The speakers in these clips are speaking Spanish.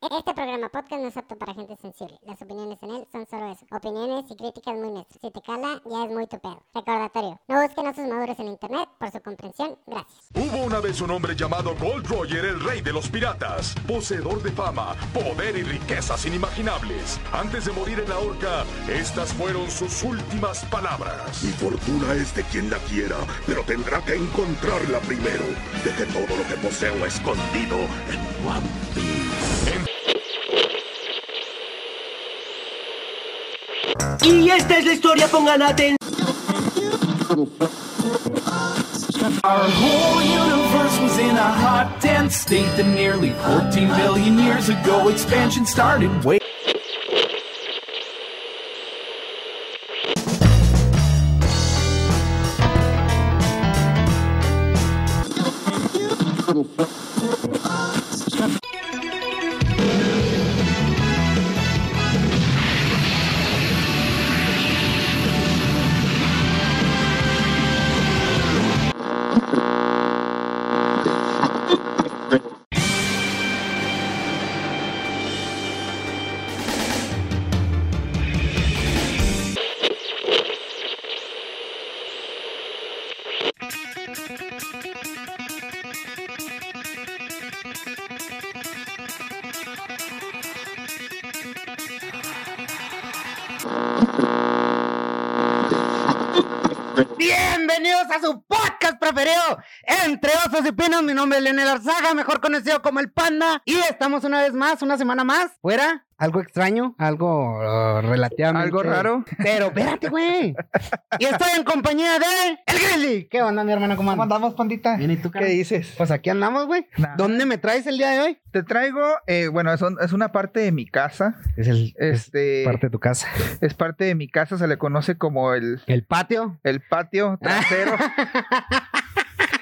Este programa podcast no es apto para gente sensible. Las opiniones en él eso. Opiniones y críticas muy neutras. Si te cala, ya es muy tu pedo. Recordatorio, no busquen a sus maduros en internet por su comprensión. Gracias. Hubo una vez un hombre llamado Gold Roger, el rey de los piratas, poseedor de fama, poder y riquezas inimaginables. Antes de morir en la horca, estas fueron sus últimas palabras. Mi fortuna es de quien la quiera, pero tendrá que encontrarla primero. Deje todo lo que poseo escondido en One Piece. Y esta es la historia, pongan atención. Our whole universe was in a hot, dense state that nearly 14 billion years ago expansion started. Wait. Pinos. Mi nombre es Leonel Arzaga, mejor conocido como El Panda. Y estamos una vez más, una semana más, fuera. Algo extraño, algo uh, relativamente... Algo raro. Pero espérate, güey. y estoy en compañía de El Grizzly. ¿Qué onda, mi hermano? ¿Cómo ¿Cómo andamos, pandita? Bien, ¿y tú, ¿Qué dices? Pues aquí andamos, güey. ¿Dónde me traes el día de hoy? Te traigo, eh, bueno, es, un- es una parte de mi casa. Es el Este, parte de tu casa. es parte de mi casa, se le conoce como el, El patio. el patio trasero.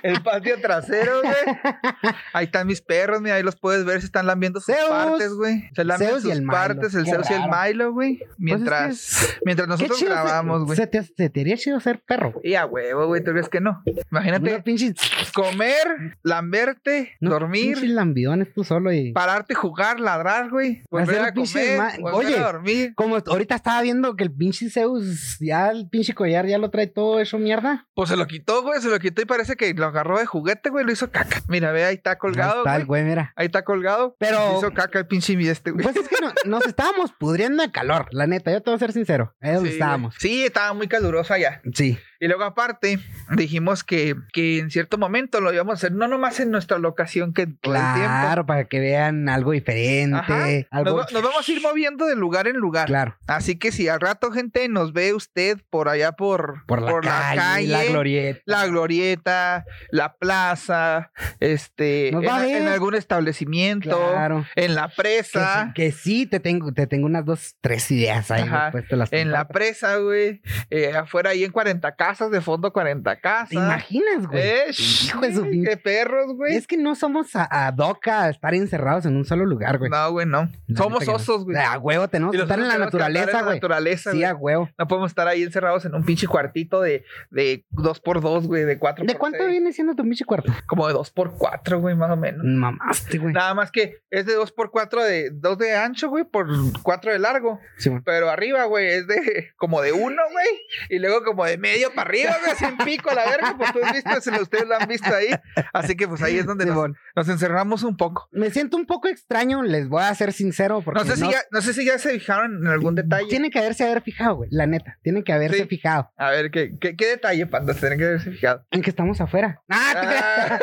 el patio trasero, güey. Ahí están mis perros, mira, ahí los puedes ver, se están lambiendo sus Zeus. partes, güey. Se lamben Zeus y sus Milo. partes, el Qué Zeus y el. Milo, güey. Mientras, Pues es mientras Qué nosotros chido grabamos, güey. Se te, se te haría chido ser perro, güey. Y a huevo, güey, ¿tú crees que no? Imagínate pinche... comer, lamberte, unos dormir, pinches lambidones tú solo y... pararte, jugar, ladrar, güey. Volver a pinches comer, ma- volver Oye, a dormir. Como ahorita estaba viendo que el pinche Zeus, ya el pinche collar ya lo trae todo eso mierda. Pues se lo quitó, güey, se lo quitó y parece que lo agarró de juguete, güey, lo hizo caca. Mira, ve, ahí está colgado, Ahí está el güey. mira. Ahí está colgado. Pero- Hizo caca el pinche mi este, güey. Pues es que no- nos estábamos pudriendo de calor, la neta, yo te voy a ser sincero. Ahí es donde estábamos. güey. Sí, estaba muy caluroso allá. Sí. Y luego aparte, dijimos que, que en cierto momento lo íbamos a hacer, no nomás en nuestra locación que todo el tiempo. Claro, para que vean algo diferente. Ajá. Algo... Nos, nos vamos a ir moviendo de lugar en lugar. Claro. Así que si al rato, gente, nos ve usted por allá por, Por la, calle, la glorieta. la glorieta, la plaza, este, Nos en, va a ver. en algún establecimiento, Claro. en la presa, que sí, te tengo, te tengo unas dos, tres ideas ahí. Ajá. las en la presa, güey, eh, afuera ahí en 40 casas, de fondo 40 casas. ¿Te imaginas, güey? Eh, Hijo de su sí, pinche- qué perros, güey. Es que no somos a, a doca a estar encerrados en un solo lugar, güey. No, güey, no. Somos no. osos, güey. A huevo tenemos que estar en la naturaleza, güey. naturaleza, Sí, güey. a huevo. No podemos estar ahí encerrados en un pinche cuartito de, de 2x2, güey, de 4 ¿De cuánto viene siendo tu pinche cuarto? Como de 2x4, güey, más o menos. Mamaste, güey. Nada más que es de 2x4 de 2 de ancho, güey, por 4 de largo. Sí, güey. Pero arriba, güey, es de como de 1, güey. Y luego como de medio para arriba, güey, sin pico a la verga. Pues tú has visto, lo- ustedes lo han visto ahí. Así que pues ahí es donde nos, encerramos un poco. Me siento un poco extraño, les voy a ser sincero, porque No sé, si ya, no sé si ya se fijaron en algún detalle. Tiene que haberse haber fijado, güey. La neta, tiene que haberse Sí. fijado A ver, ¿qué, qué, qué detalle, panda? Tienen que haberse fijado. en que estamos afuera. Ah.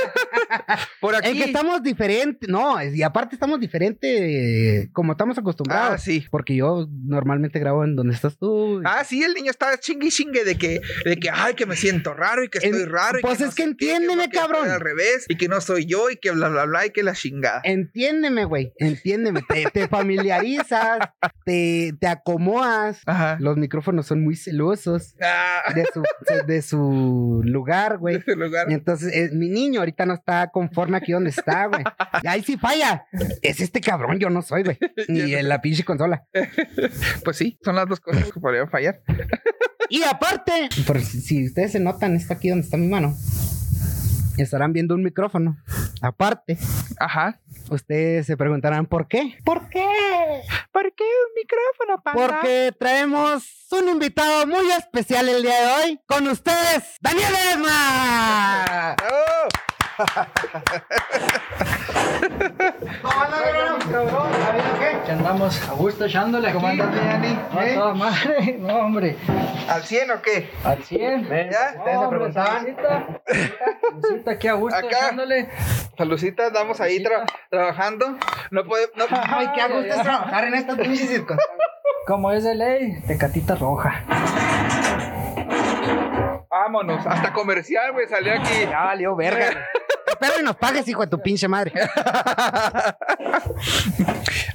Ah, por aquí. En que estamos diferentes. No, y aparte estamos diferente como estamos acostumbrados. Ah, sí. Porque yo normalmente grabo en donde estás tú. Ah, sí, el niño está chingue y chingue de que, de que, ay, que me siento raro y que estoy En- raro. Y pues no es que entiéndeme, cabrón. Al revés, y que no soy yo, y que bla, bla, bla, y que la chingada. Entiéndeme, güey. Entiéndeme. Te, te familiarizas, te, te acomodas. Ajá. Los micrófonos son muy celosos Ah, de su, de su lugar, güey. ese lugar. Y entonces, eh, mi niño ahorita no está conforme aquí donde está, güey. Y ahí sí falla. Es este cabrón, yo no soy, güey. Ni en la pinche consola. Pues sí, son las dos cosas que podrían fallar. Y aparte, por si, si ustedes se notan, está aquí donde está mi mano. Estarán viendo un micrófono Aparte, Ajá. ustedes se preguntarán por qué. ¿Por qué? ¿Por qué un micrófono, panda? Porque traemos un invitado muy especial el día de hoy. Con ustedes, Daniel Esma. Que andamos a gusto echándole aquí. ¿Cómo andas, Dani? ¿Eh? toda madre. No, hombre. ¿Al 100 o qué? Al 100. ¿Ya? No, hombre, salucita. Salucita aquí a gusto Acá. echándole. Salucita, andamos ahí tra- trabajando. No puede. No, Ay, qué a gusto es trabajar en estas pinches circunstancias. Como es de ley, tecatita roja. vámonos. Hasta comercial, güey. Salió aquí. Ya valió verga. Espero y nos pagues, hijo de tu pinche madre.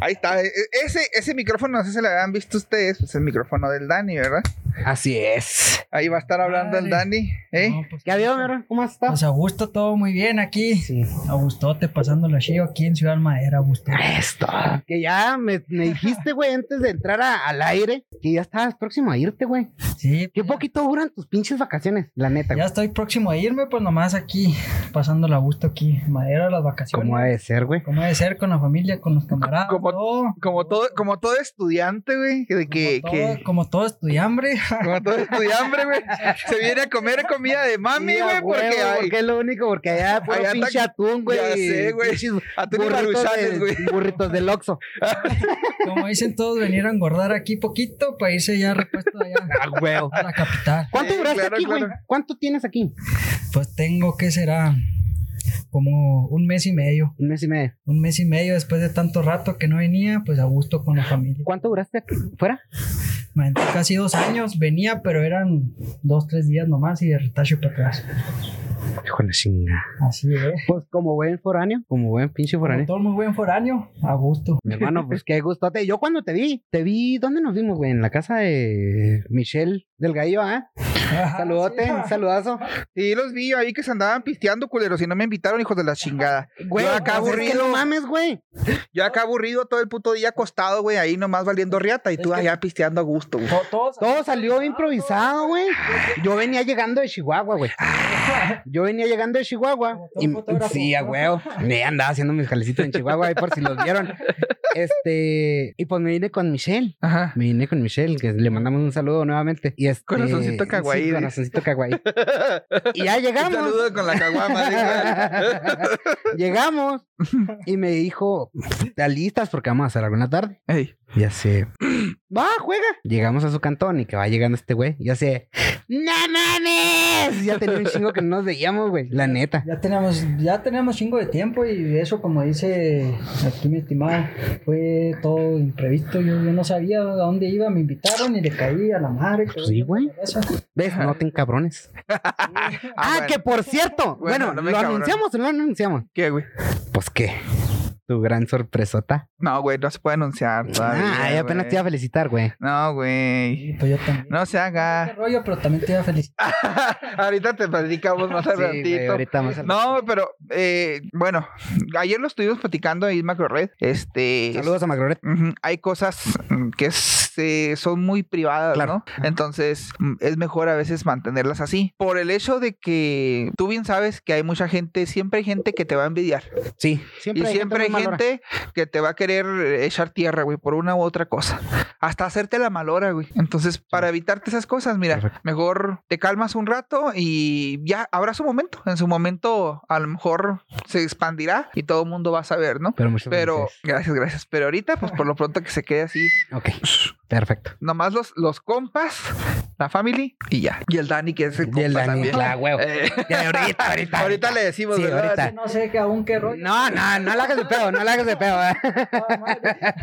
Ahí está. E- e- Ese, ese micrófono, no sé si lo habían visto ustedes. Pues el micrófono del Dani, ¿verdad? Así es. Ahí va a estar hablando el. Dani. ¿eh? No, pues, ¿Qué? ¿Cómo estado? Pues a gusto todo muy bien aquí. Sí. A gustote pasando la chido aquí en Ciudad Madera, a gusto. Esto. Que ya me, me dijiste, güey, antes de entrar a- al aire, que ya estabas próximo a irte, güey. Sí, Qué poquito duran tus pinches vacaciones, la neta, ya estoy próximo a irme, pues nomás aquí, pasando la gusto aquí, Madera, las vacaciones. ¿Cómo ha de ser, güey? ¿Cómo debe ser con la familia, con los camaradas? Como- todo, Como todo, como todo estudiante, güey. De que, como, que- todo, como todo estudiambre. Como todo estudiante, güey. Se viene a comer comida de mami, Sí, güey. Porque hay porque es lo único, porque allá puro Allá está- pinche atún, güey. Ya sé, güey. atún y burritos de- güey. Burritos del Oxxo. Como dicen todos, venir a engordar aquí poquito para irse ya repuesto allá Ah, huevo. a la capital. ¿Cuánto Sí, duraste claro, aquí, güey? claro. ¿Cuánto tienes aquí? Pues tengo, ¿qué será? Como un mes y medio. Un mes y medio. Un mes y medio después de tanto rato que no venía, pues a gusto con la familia. ¿Cuánto duraste aquí? fuera? Casi dos años, venía, pero eran dos, tres días nomás y de retache para atrás. Híjole, chinga. Así es. Pues como buen foráneo, como buen pinche Como foráneo. todo muy buen foráneo, a gusto. Mi hermano, pues qué gustote. Yo cuando te vi, te vi, ¿dónde nos vimos, güey? En la casa de Michelle Delgadillo, ¿ah? Saludote, Sí. un saludazo. Sí, los vi ahí que se andaban pisteando, culeros, y no me invitaron, hijos de la chingada. Güey, Yo acá es que aburrido. no mames, güey. Yo acá aburrido todo el puto día acostado, güey, ahí nomás valiendo riata, y tú Es que- allá pisteando a gusto, güey. Todo salió improvisado, güey. Yo venía llegando de Chihuahua, güey. Yo venía llegando de Chihuahua. Y, sí, a huevo. Me andaba haciendo mis jalecitos en Chihuahua, ahí por si los vieron. Este, y pues me vine con Michelle. Ajá. Me vine con Michelle, que le mandamos un saludo nuevamente. Y este, Corazoncito kawaii, Sí, corazoncito kawaii. Y ya Un llegamos. saludo con la caguama. Llegamos y me dijo, ¿te listas? Porque vamos a hacer algo en la tarde. Ey, Ya sé. Va, juega. Llegamos a su cantón y que va llegando este güey. Ya sé. ¡No mames! Ya tenía un chingo que no nos veíamos, güey. La neta. Ya tenemos, ya tenemos chingo de tiempo y eso, como dice aquí mi estimado, fue todo imprevisto. Yo, yo no sabía a dónde iba, me invitaron y le caí a la madre. Pues sí, güey. ¿Ves? No ten cabrones. Ah, bueno. que por cierto. Bueno, Bueno, no me ¿lo anunciamos lo anunciamos? ¿Qué, güey? Pues qué. Tu gran sorpresota. No, güey, no se puede anunciar todavía. Ah, ya apenas te iba a felicitar, güey. No, güey. Pues yo también. No se Qué haga. rollo, pero también te iba a felicitar. Ahorita te platicamos más Sí, güey, adelantito. ahorita más al- No, pero eh, bueno, ayer lo estuvimos platicando ahí en Macrored. Este. Saludos a Macroret. Ujú, Hay cosas que se- son muy privadas, Claro. ¿no? Entonces mm, es mejor a veces mantenerlas así. Por el hecho de que tú bien sabes que hay mucha gente, siempre hay gente que te va a envidiar. Sí, siempre y hay siempre hay muy malora. gente que te va a querer echar tierra, güey, por una u otra cosa. Hasta hacerte la malora, güey. Entonces, para evitarte esas cosas, mira, Perfecto. mejor te calmas un rato y ya habrá su momento. En su momento, a lo mejor se expandirá y todo el mundo va a saber, ¿no? Pero muchas Pero, gracias. gracias, gracias. Pero ahorita, pues por lo pronto que se quede así. Ok, perfecto. Nomás los, los compas, la family y ya. Y el Dani, que es el Y compa el Dani, también. claro, huevo. Eh, Ya, ahorita, ahorita. ahorita le decimos, Sí, ¿verdad? ahorita. No sé que aún qué rollo. No, no, no le hagas de pedo, no le hagas de pedo. ¿eh?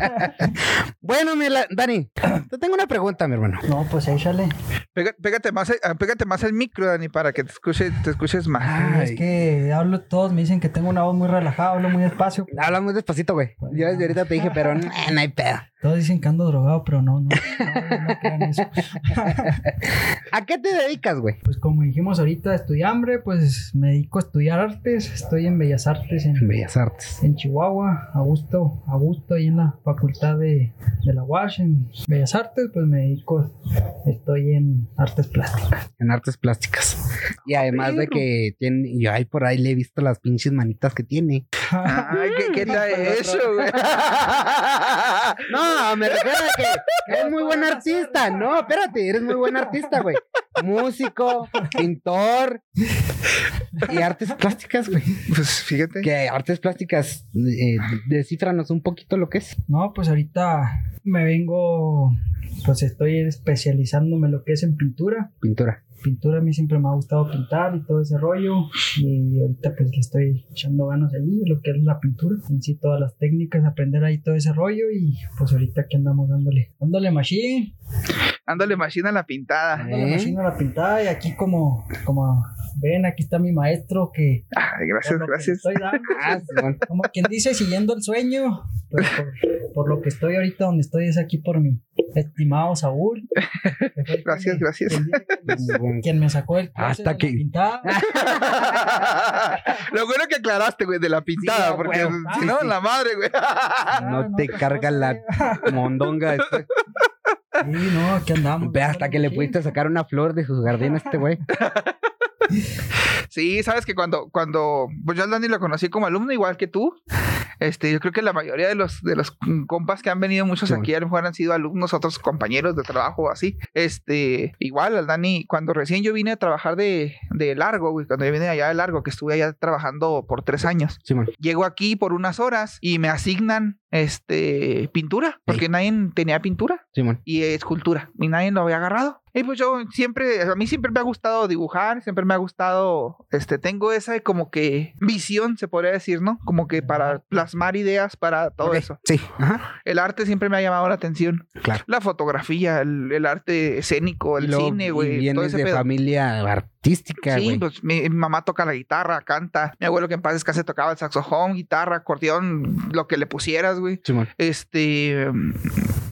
bueno, mi la- Dani, te tengo una pregunta, mi hermano. No, pues échale. Pega- pégate, más, eh, pégate más el micro, Dani, para que te escuches, te escuches más. Ay. Es que hablo, todos me dicen que tengo una voz muy relajada, hablo muy despacio. Habla muy despacito, güey. Yo desde ahorita te dije, pero no, no hay pedo. Todos dicen que ando drogado, pero no, no, no, no crean eso. ¿A qué te dedicas, güey? Pues como dijimos ahorita, estudiambre, pues me dedico a estudiar artes. Estoy en Bellas Artes en, Bellas Artes. en Chihuahua, a gusto, a gusto ahí en la facultad de, de la UASH, en Bellas Artes, pues me dedico, estoy en artes plásticas. En artes plásticas. Y además de que tiene, yo ahí por ahí le he visto las pinches manitas que tiene. Ay, ¿qué, qué tal eso, güey? No, me refiero a que eres muy buen artista. No, espérate, eres muy buen artista, güey. Músico, pintor y artes plásticas, güey. Pues fíjate. Que artes plásticas, eh, descífranos un poquito lo que es. No, pues ahorita me vengo, pues estoy especializándome en lo que es en pintura. Pintura. Pintura a mí siempre me ha gustado pintar y todo ese rollo. Y ahorita pues le estoy echando ganas allí, lo que es la pintura. En sí todas las técnicas, aprender ahí todo ese rollo. Y pues ahorita aquí andamos dándole, dándole machine, Ándale machina a la pintada. dándole ¿Eh? machine a la pintada. Y aquí como, como ven, aquí está mi maestro que... Ay, gracias, por lo que le gracias. estoy dando, Ah, como quien dice, siguiendo el sueño. Pues por, por lo que estoy ahorita donde estoy es aquí por mi estimado Saúl. Gracias, me- gracias. quien me- Quien me sacó el Hasta de la que- pintada. Lo bueno que aclaraste, güey, de la pintada, Sí, porque si no, sí. la madre, güey. No te carga la mondonga. después. Sí, no, aquí andamos. Ve hasta que le pudiste sacar una flor de sus jardines a este güey. Sí, sabes que cuando, cuando, pues yo al Dani lo conocí como alumno, igual que tú. Este, yo creo que la mayoría de los, de los compas que han venido, muchos Sí, aquí a lo mejor han sido alumnos, otros compañeros de trabajo o así. Este, igual al Dani, cuando recién yo vine a trabajar de, de largo, güey, cuando yo vine allá de largo, que estuve allá trabajando por tres años. Simón. Llego aquí por unas horas y me asignan este pintura, porque nadie tenía pintura Simón. y escultura y nadie lo había agarrado. Y pues yo siempre, a mí siempre me ha gustado dibujar, siempre me ha gustado, este, tengo esa como que visión, se podría decir, ¿no? Como que para plasmar ideas para todo eso. Sí. Ajá. El arte siempre me ha llamado la atención. Claro. La fotografía, el, el arte escénico, el cine, y güey. Todo Vienes ese de pedo. familia artística, Sí, pues mi, mi mamá toca la guitarra, canta. Mi abuelo que en paz descanse tocaba el saxofón, guitarra, acordeón, lo que le pusieras, güey. Simón. Este,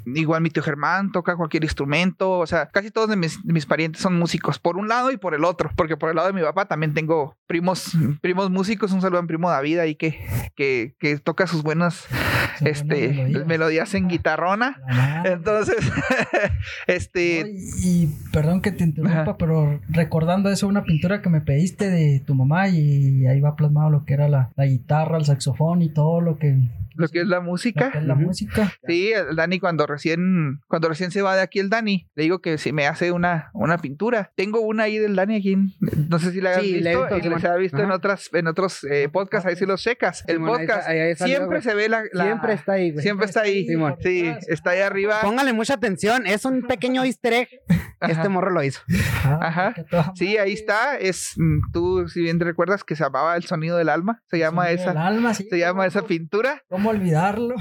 igual mi tío Germán toca cualquier instrumento, o sea, casi todos de mis, de mis parientes son músicos, por un lado y por el otro, porque por el lado de mi papá también tengo primos, primos músicos, un saludo a mi primo David ahí que, que, que toca sus buenas, este, melodías. melodías. en guitarrona. Entonces, este, y, y perdón que te interrumpa, Ajá. pero recordando eso, una pintura que me pediste de tu mamá y ahí va plasmado lo que era la, la guitarra, el saxofón y todo lo que, lo que es la música. es la música. Sí, el Dani cuando recién, cuando recién se va de aquí el Dani, le digo que si me hace una, una pintura. Tengo una ahí del Dani aquí, no sé si la has Sí, la he visto, visto, y Simón. se ha visto en otras, en otros eh, podcasts, ahí sí los checas. El Simón, podcast ahí- ahí siempre se ve la, la- Siempre está ahí, güey. siempre está ahí. Simón. Sí, está ahí arriba. Póngale mucha atención, es un pequeño easter egg. Ajá. Este morro lo hizo. Ajá. Sí, ahí está. Es mm, tú, si bien te recuerdas que se llamaba El sonido del alma, se llama esa, alma, sí, se llama ¿cómo- esa pintura. ¿Cómo olvidarlo?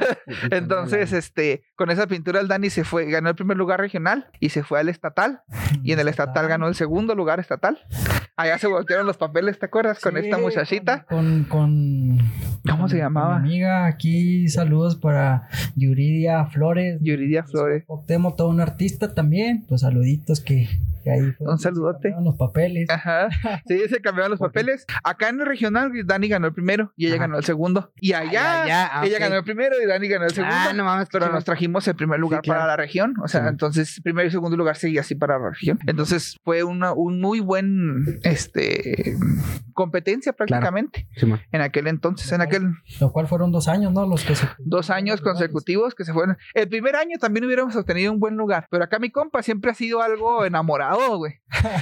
Entonces, este, con esa pintura el Dani se fue, ganó el primer lugar regional y se fue al estatal. Y en el estatal ganó el segundo lugar estatal. Allá se voltearon los papeles, ¿te acuerdas? Con esta muchachita. Con, con, ¿Cómo con- se con llamaba? mi amiga, aquí saludos para Yuridia Flores. Yuridia Flores. Octemo, todo un artista también. Pues saluditos que, que ahí fue Un saludote. se los papeles. Ajá. Sí, se cambiaron los papeles. Acá en el regional, Dani ganó el primero y ella Ajá. ganó el segundo. Y allá, allá, ah, ella ok. ganó el primero y Dani ganó el segundo. Ah, no mames. pero nos trajimos el primer lugar claro. para la región. O sea, Sí. entonces primero y segundo lugar seguía así para la región. Entonces fue una, un muy buen este competencia prácticamente en aquel entonces, en aquel Lo cual fueron dos años, ¿no? Los que se. dos años consecutivos que se fueron. El primer año también hubiéramos obtenido un buen lugar, pero acá mi compa siempre ha sido algo enamorado, güey.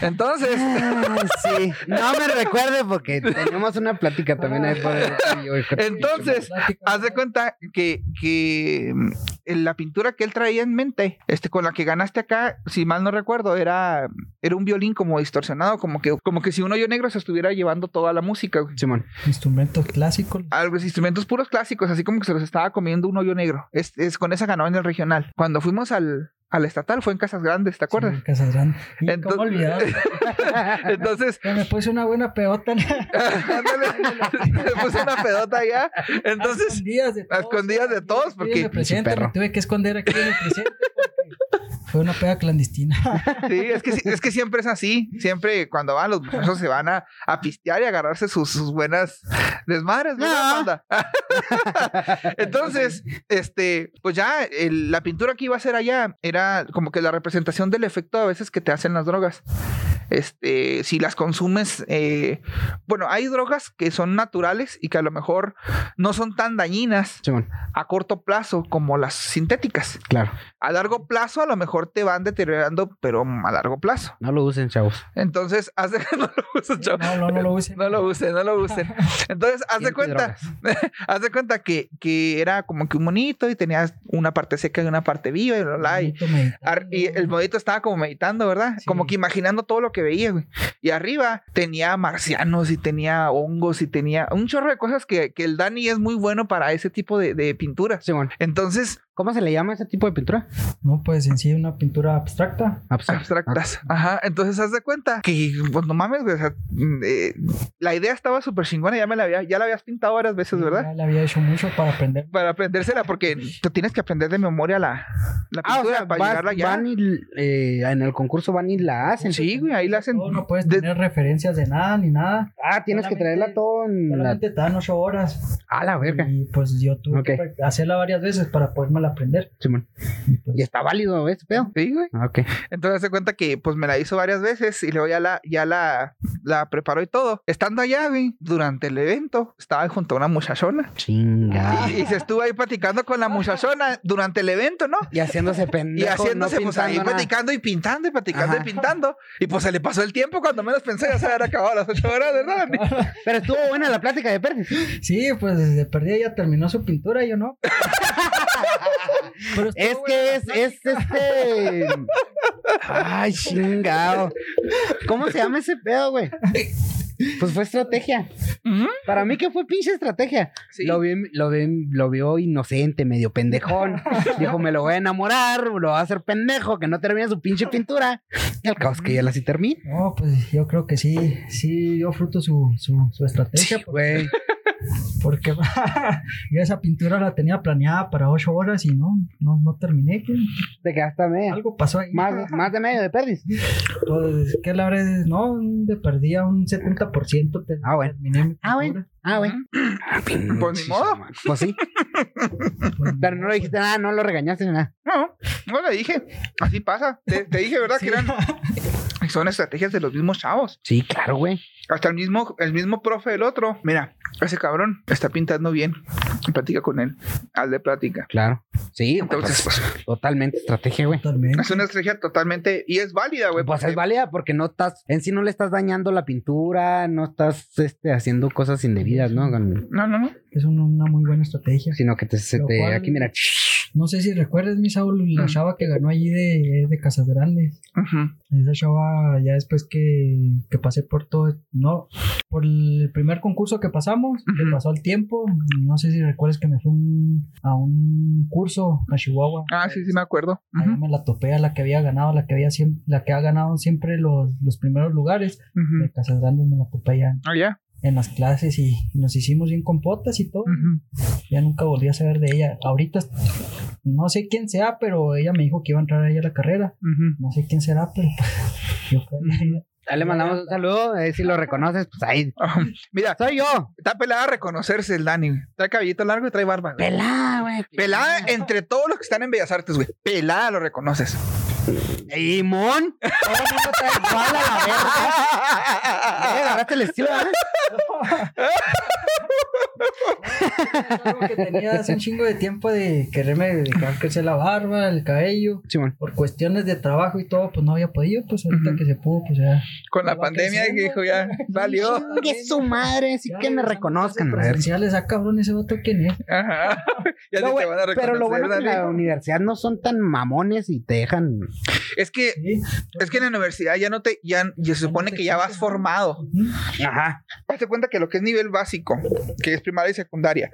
Entonces, Ah, sí. No me recuerde porque tenemos una plática también ahí por entonces, haz de cuenta que, que mm, la pintura que él traía en mente, este, con la que ganaste acá, si mal no recuerdo, era, era un violín como distorsionado, como que, como que si un hoyo negro se estuviera llevando toda la música. Simón. Instrumentos clásicos. Algo, instrumentos puros clásicos, así como que se los estaba comiendo un hoyo negro. Es, es con esa ganó en el regional. Cuando fuimos al, al estatal fue en Casas Grandes, ¿te acuerdas? Sí, Casas Grandes. Y Entonces- cómo olvidar. Entonces, me puse una buena pedota. ándale, me puse una pedota allá. a Entonces, escondidas de a todos. escondidas de todos, porque- en el presente perro. me tuve que esconder aquí en el presente porque fue una peda clandestina. Sí, es que, sí- es que siempre es así. Siempre cuando van los muchachos se van a, a pistear y a agarrarse sus, sus buenas desmadres, ¿no? Banda? Entonces, este, pues ya el- la pintura que iba a hacer allá era como que la representación del efecto a veces que te hacen las drogas. este, si las consumes, eh, bueno, hay drogas que son naturales y que a lo mejor no son tan dañinas a corto plazo como las sintéticas. claro. A largo plazo a lo mejor te van deteriorando, pero a largo plazo. No lo usen, chavos. Entonces, haz de no lo usen, chavos. No, no, no lo usen. No lo usen, no lo usen. Entonces, haz de cuenta, haz de cuenta que, que era como que un monito y tenías una parte seca y una parte viva y bla, bla, y, y el monito estaba como meditando, ¿verdad? Sí. Como que imaginando todo lo que veía, güey. Y arriba tenía marcianos y tenía hongos y tenía un chorro de cosas que, que el Dani es muy bueno para ese tipo de, de pinturas. Entonces, ¿cómo se le llama ese tipo de pintura? No, pues en sí una pintura abstracta. Abstracta. abstractas. Ajá. Entonces, haz de cuenta que, pues no mames, güey. o sea, mm, eh, la idea estaba súper chingona. Ya me la había, ya la habías pintado varias veces, ¿verdad? Ya le había hecho mucho para aprender. Para aprendérsela, porque tú tienes que aprender de memoria la, la Ah, o pintura sea, para vas- llegarla ya. van y, eh, en el concurso van y la hacen. Sí, güey, ahí la hacen. Todo, no puedes de- tener referencias de nada ni nada. Ah, tienes que traerla todo en la... Solamente te dan ocho horas. Ah, la verga. Y pues yo tuve que hacerla varias veces para podérmela aprender. Simón. Y, pues, ¿Y está válido ese pedo? Sí, güey. Ah, Ok. Entonces se cuenta que pues me la hizo varias veces y luego ya la, ya la, la preparó y todo. Estando allá, güey, durante el evento, estaba junto a una muchachona. Chinga. Y, y se estuvo ahí platicando con la muchachona durante el evento, ¿no? Y haciéndose pendejo. Y haciéndose, no pues ahí nada. platicando y pintando y platicando Ajá. y pintando. Y pues se le pasó el tiempo cuando menos pensé ya se habían acabado las ocho horas, ¿verdad? Pero estuvo buena la plática de Pérez. Sí, pues desde perdida ya terminó su pintura, yo no. Pero Es que es, es este. Ay, chingado. ¿Cómo se llama ese pedo, güey? Pues fue estrategia. Para mí que fue pinche estrategia. Sí. Lo, vi, lo, vi- lo vio inocente, medio pendejón. Dijo, me lo voy a enamorar, lo voy a hacer pendejo, que no termine su pinche pintura. Y al cabo es que ya la sí termina. No, pues yo creo que sí, sí dio fruto su, su, su estrategia. Güey. Porque yo esa pintura la tenía planeada para ocho horas y no, no, no terminé. ¿qué? Te quedaste a media. Algo pasó ahí. Más, más de medio de Pérez. Pues, ¿qué la habré? No, de perdía un 70%. te- Ah, bueno. terminé mi Ah, bueno. Ah, güey. Ah, Pues ni modo. Pues sí. Pues, Pero no le dijiste nada, no lo regañaste ni nada. No, no le dije. Así pasa. Te, te dije, ¿verdad? Que eran. Son estrategias de los mismos chavos. Sí, claro, güey. Hasta el mismo, el mismo profe del otro. Mira, ese cabrón está pintando bien. Platica con él. Hazle plática. Claro. Sí, Entonces, pues, pues, totalmente estrategia, güey. Totalmente. es una estrategia totalmente. Y es válida, güey. Pues porque- es válida porque no estás, en sí no le estás dañando la pintura, no estás este, haciendo cosas indebidas, ¿no? No, no, no. Es una, una muy buena estrategia. sino que te, se te, cual- aquí mira, No sé si recuerdas, mi Saúl, la Mm. chava que ganó allí de, de Casas Grandes. Ujú. Esa chava, ya después que, que pasé por todo, no, por el primer concurso que pasamos, que Ujú. pasó el tiempo, no sé si recuerdas que me fui un- a un curso a Chihuahua. Ah, sí, sí, me acuerdo. Ahí me la topé a la que había ganado, la que había la que ha ganado siempre los, los primeros lugares. De Casas Grandes me la topé allá Ah, ya. En las clases y, y nos hicimos bien compotas y todo. Ya nunca volví a saber de ella. Ahorita no sé quién sea, pero ella me dijo que iba a entrar ahí a la carrera. Ujú. No sé quién será, pero yo creo que ya le mandamos un saludo, eh, si lo reconoces, pues ahí. Ah, Mira, Soy yo. está pelada a reconocerse el Dani. güey. Trae cabellito largo y trae barba. güey. Pelada, güey. Pelada entre todos los que están en Bellas Artes, güey. Pelada lo reconoces. Limón. Mundo está igual a la verga. Eh, agarraste el estilo, ¿verdad? que tenía hace un chingo de tiempo de quererme dejar crecer la barba, el cabello. Por cuestiones de trabajo y todo, pues no había podido. Pues ahorita que se pudo, pues ya. Con la pandemia que dijo ya, valió. Chingue su madre, sí Ya que me reconozcan. Presenciales, ah, cabrón, ese vato quién es. Ajá. Ya No, te van a reconocer, pero lo bueno es que en la universidad no son tan mamones y te dejan. Es que, Sí. es que en la universidad ya no te, ya, ya se supone que ya vas formado. Ajá. Hazte cuenta que lo que es nivel básico, que es primaria y secundaria,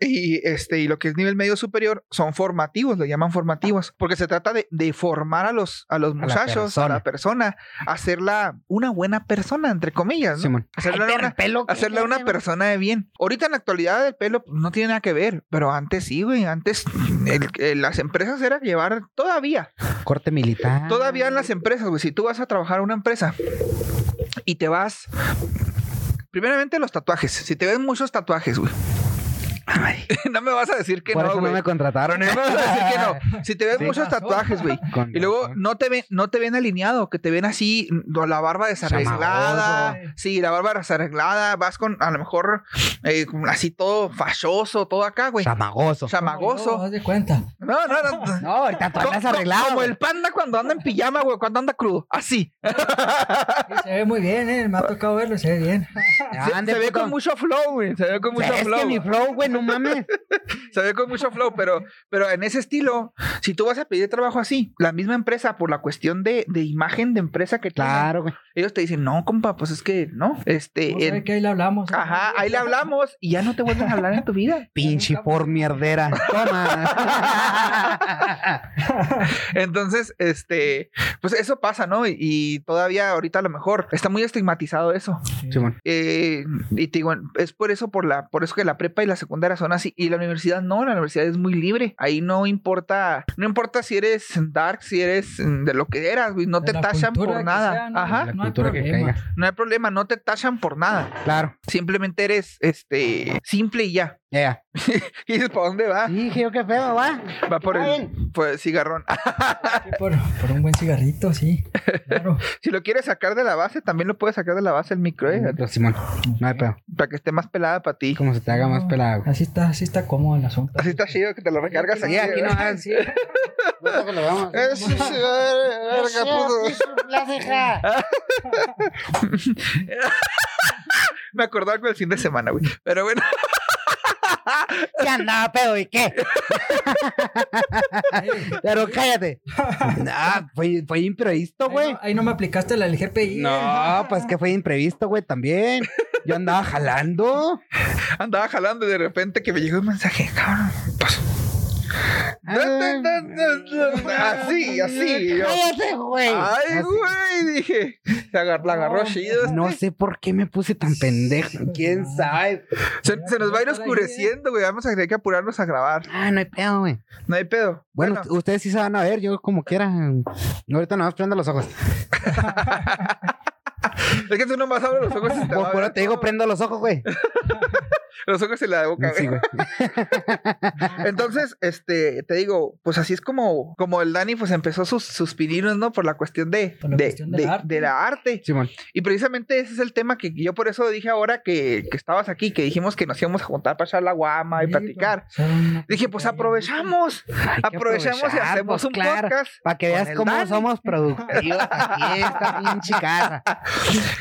y este, y lo que es nivel medio superior, son formativos, lo llaman formativos, porque se trata de, de formar a los, a los muchachos, a la persona, hacerla una buena persona, entre comillas, ¿no? Simón. Hacerla Ay, una- el pelo, ¿qué hacerle a una persona de bien. Ahorita en la actualidad el pelo pues, no tiene nada que ver, pero antes sí, güey. Antes el- el- las empresas era llevar todavía? Corte militar. todavía en las empresas, güey. Si tú vas a trabajar a una empresa y te vas, primeramente los tatuajes. Si te ven muchos tatuajes, güey. Ay, no me vas a decir que por no, eso no me contrataron, ¿eh? No me vas a decir que no. Si te ves Sí. muchos tatuajes, güey. Y luego no te ven, no te ven alineado, que te ven así, mm, la barba desarreglada. Chamagoso. Sí, la barba desarreglada. Vas con a lo mejor eh, así todo fachoso, todo acá, güey. Chamagoso. Chamagoso. haz de cuenta. No, no, no. No, ahorita tú Co- andas co- arreglado. Como el panda cuando anda en pijama, güey, cuando anda crudo. Así. Sí, se ve muy bien, eh. Me ha tocado verlo, se ve bien. Se, se ve con mucho flow, güey. Se ve con mucho Es flow. que mi flow, güey, no mames. Se ve con mucho flow, pero, pero en ese estilo, si tú vas a pedir trabajo así, la misma empresa, por la cuestión de, de imagen de empresa que tienen, Claro, güey. ellos te dicen, no, compa, pues es que no. Este, No en- que ahí le hablamos. ajá, ahí le hablamos y ya no te vuelven a hablar en tu vida. Pinche por mierdera. Toma. Entonces, este, pues eso pasa, ¿no? Y, y todavía ahorita a lo mejor está muy estigmatizado eso. Eh, y te digo, es por eso, por la, por eso que la prepa y la secundaria son así. Y la universidad no, la universidad es muy libre. Ahí no importa, no importa si eres dark, si eres mm, de lo que eras, güey. No De te tachan por nada. sea, ¿no? Ajá. No hay que. No hay problema, no te tachan por nada. Claro. Simplemente eres este simple y ya. Ya, ya. ¿Y dices para dónde va? Sí, dije yo qué feo, va. Va por el, por el cigarrón. Sí, por, por un buen cigarrito, sí. Claro. si lo quieres sacar de la base, también lo puedes sacar de la base el micro, eh, Pero, Simón, no hay pedo. para que esté más pelada para ti. Como se te haga más pelada, güey. Así está, así está cómodo el asunto. Así está chido que te lo recargas Sí, aquí. aquí no ¿eh? hay. Sí. vamos. Eso es, verga, puto. La ceja. Me acordaba con el fin de semana, güey. Pero bueno, ¿Qué andaba, pedo? ¿Y qué? Pero cállate. Ah, fue, fue imprevisto, Ahí güey. no, ahí no me aplicaste la del GPI. No, pues que fue imprevisto, güey, también. Yo andaba jalando. andaba jalando y de repente que me llegó un mensaje, cabrón. Pues, Así, así. Cállate, güey. Ay, güey, dije. Se agar- la agarró chido. este. No sé por qué me puse tan pendejo. ¿Quién sabe? Se, se nos va a ir oscureciendo, güey. Vamos a tener que apurarnos a grabar. Ah, no hay pedo, güey. No hay pedo. Bueno, Bueno, ustedes sí se van a ver, yo como quiera. Ahorita nada más prendo los ojos. es que tú nomás abres los ojos y te Por te digo, prendo los ojos, güey. Los ojos y la boca, Sí, güey. güey. Entonces, este, te digo, pues así es como, como el Dani pues empezó sus, sus pininos, ¿no? Por la cuestión de, Por la de, cuestión de- arte. de la arte. Simón. Y precisamente ese es el tema que yo por eso dije ahora que, que estabas aquí, que dijimos que nos íbamos a juntar para echar la guama y Sí, platicar. pues, Dije, pues aprovechamos, aprovechamos y aprovechar, hacemos pues, un claro, podcast. Para que veas cómo Dani. somos productivos aquí en esta pinche casa.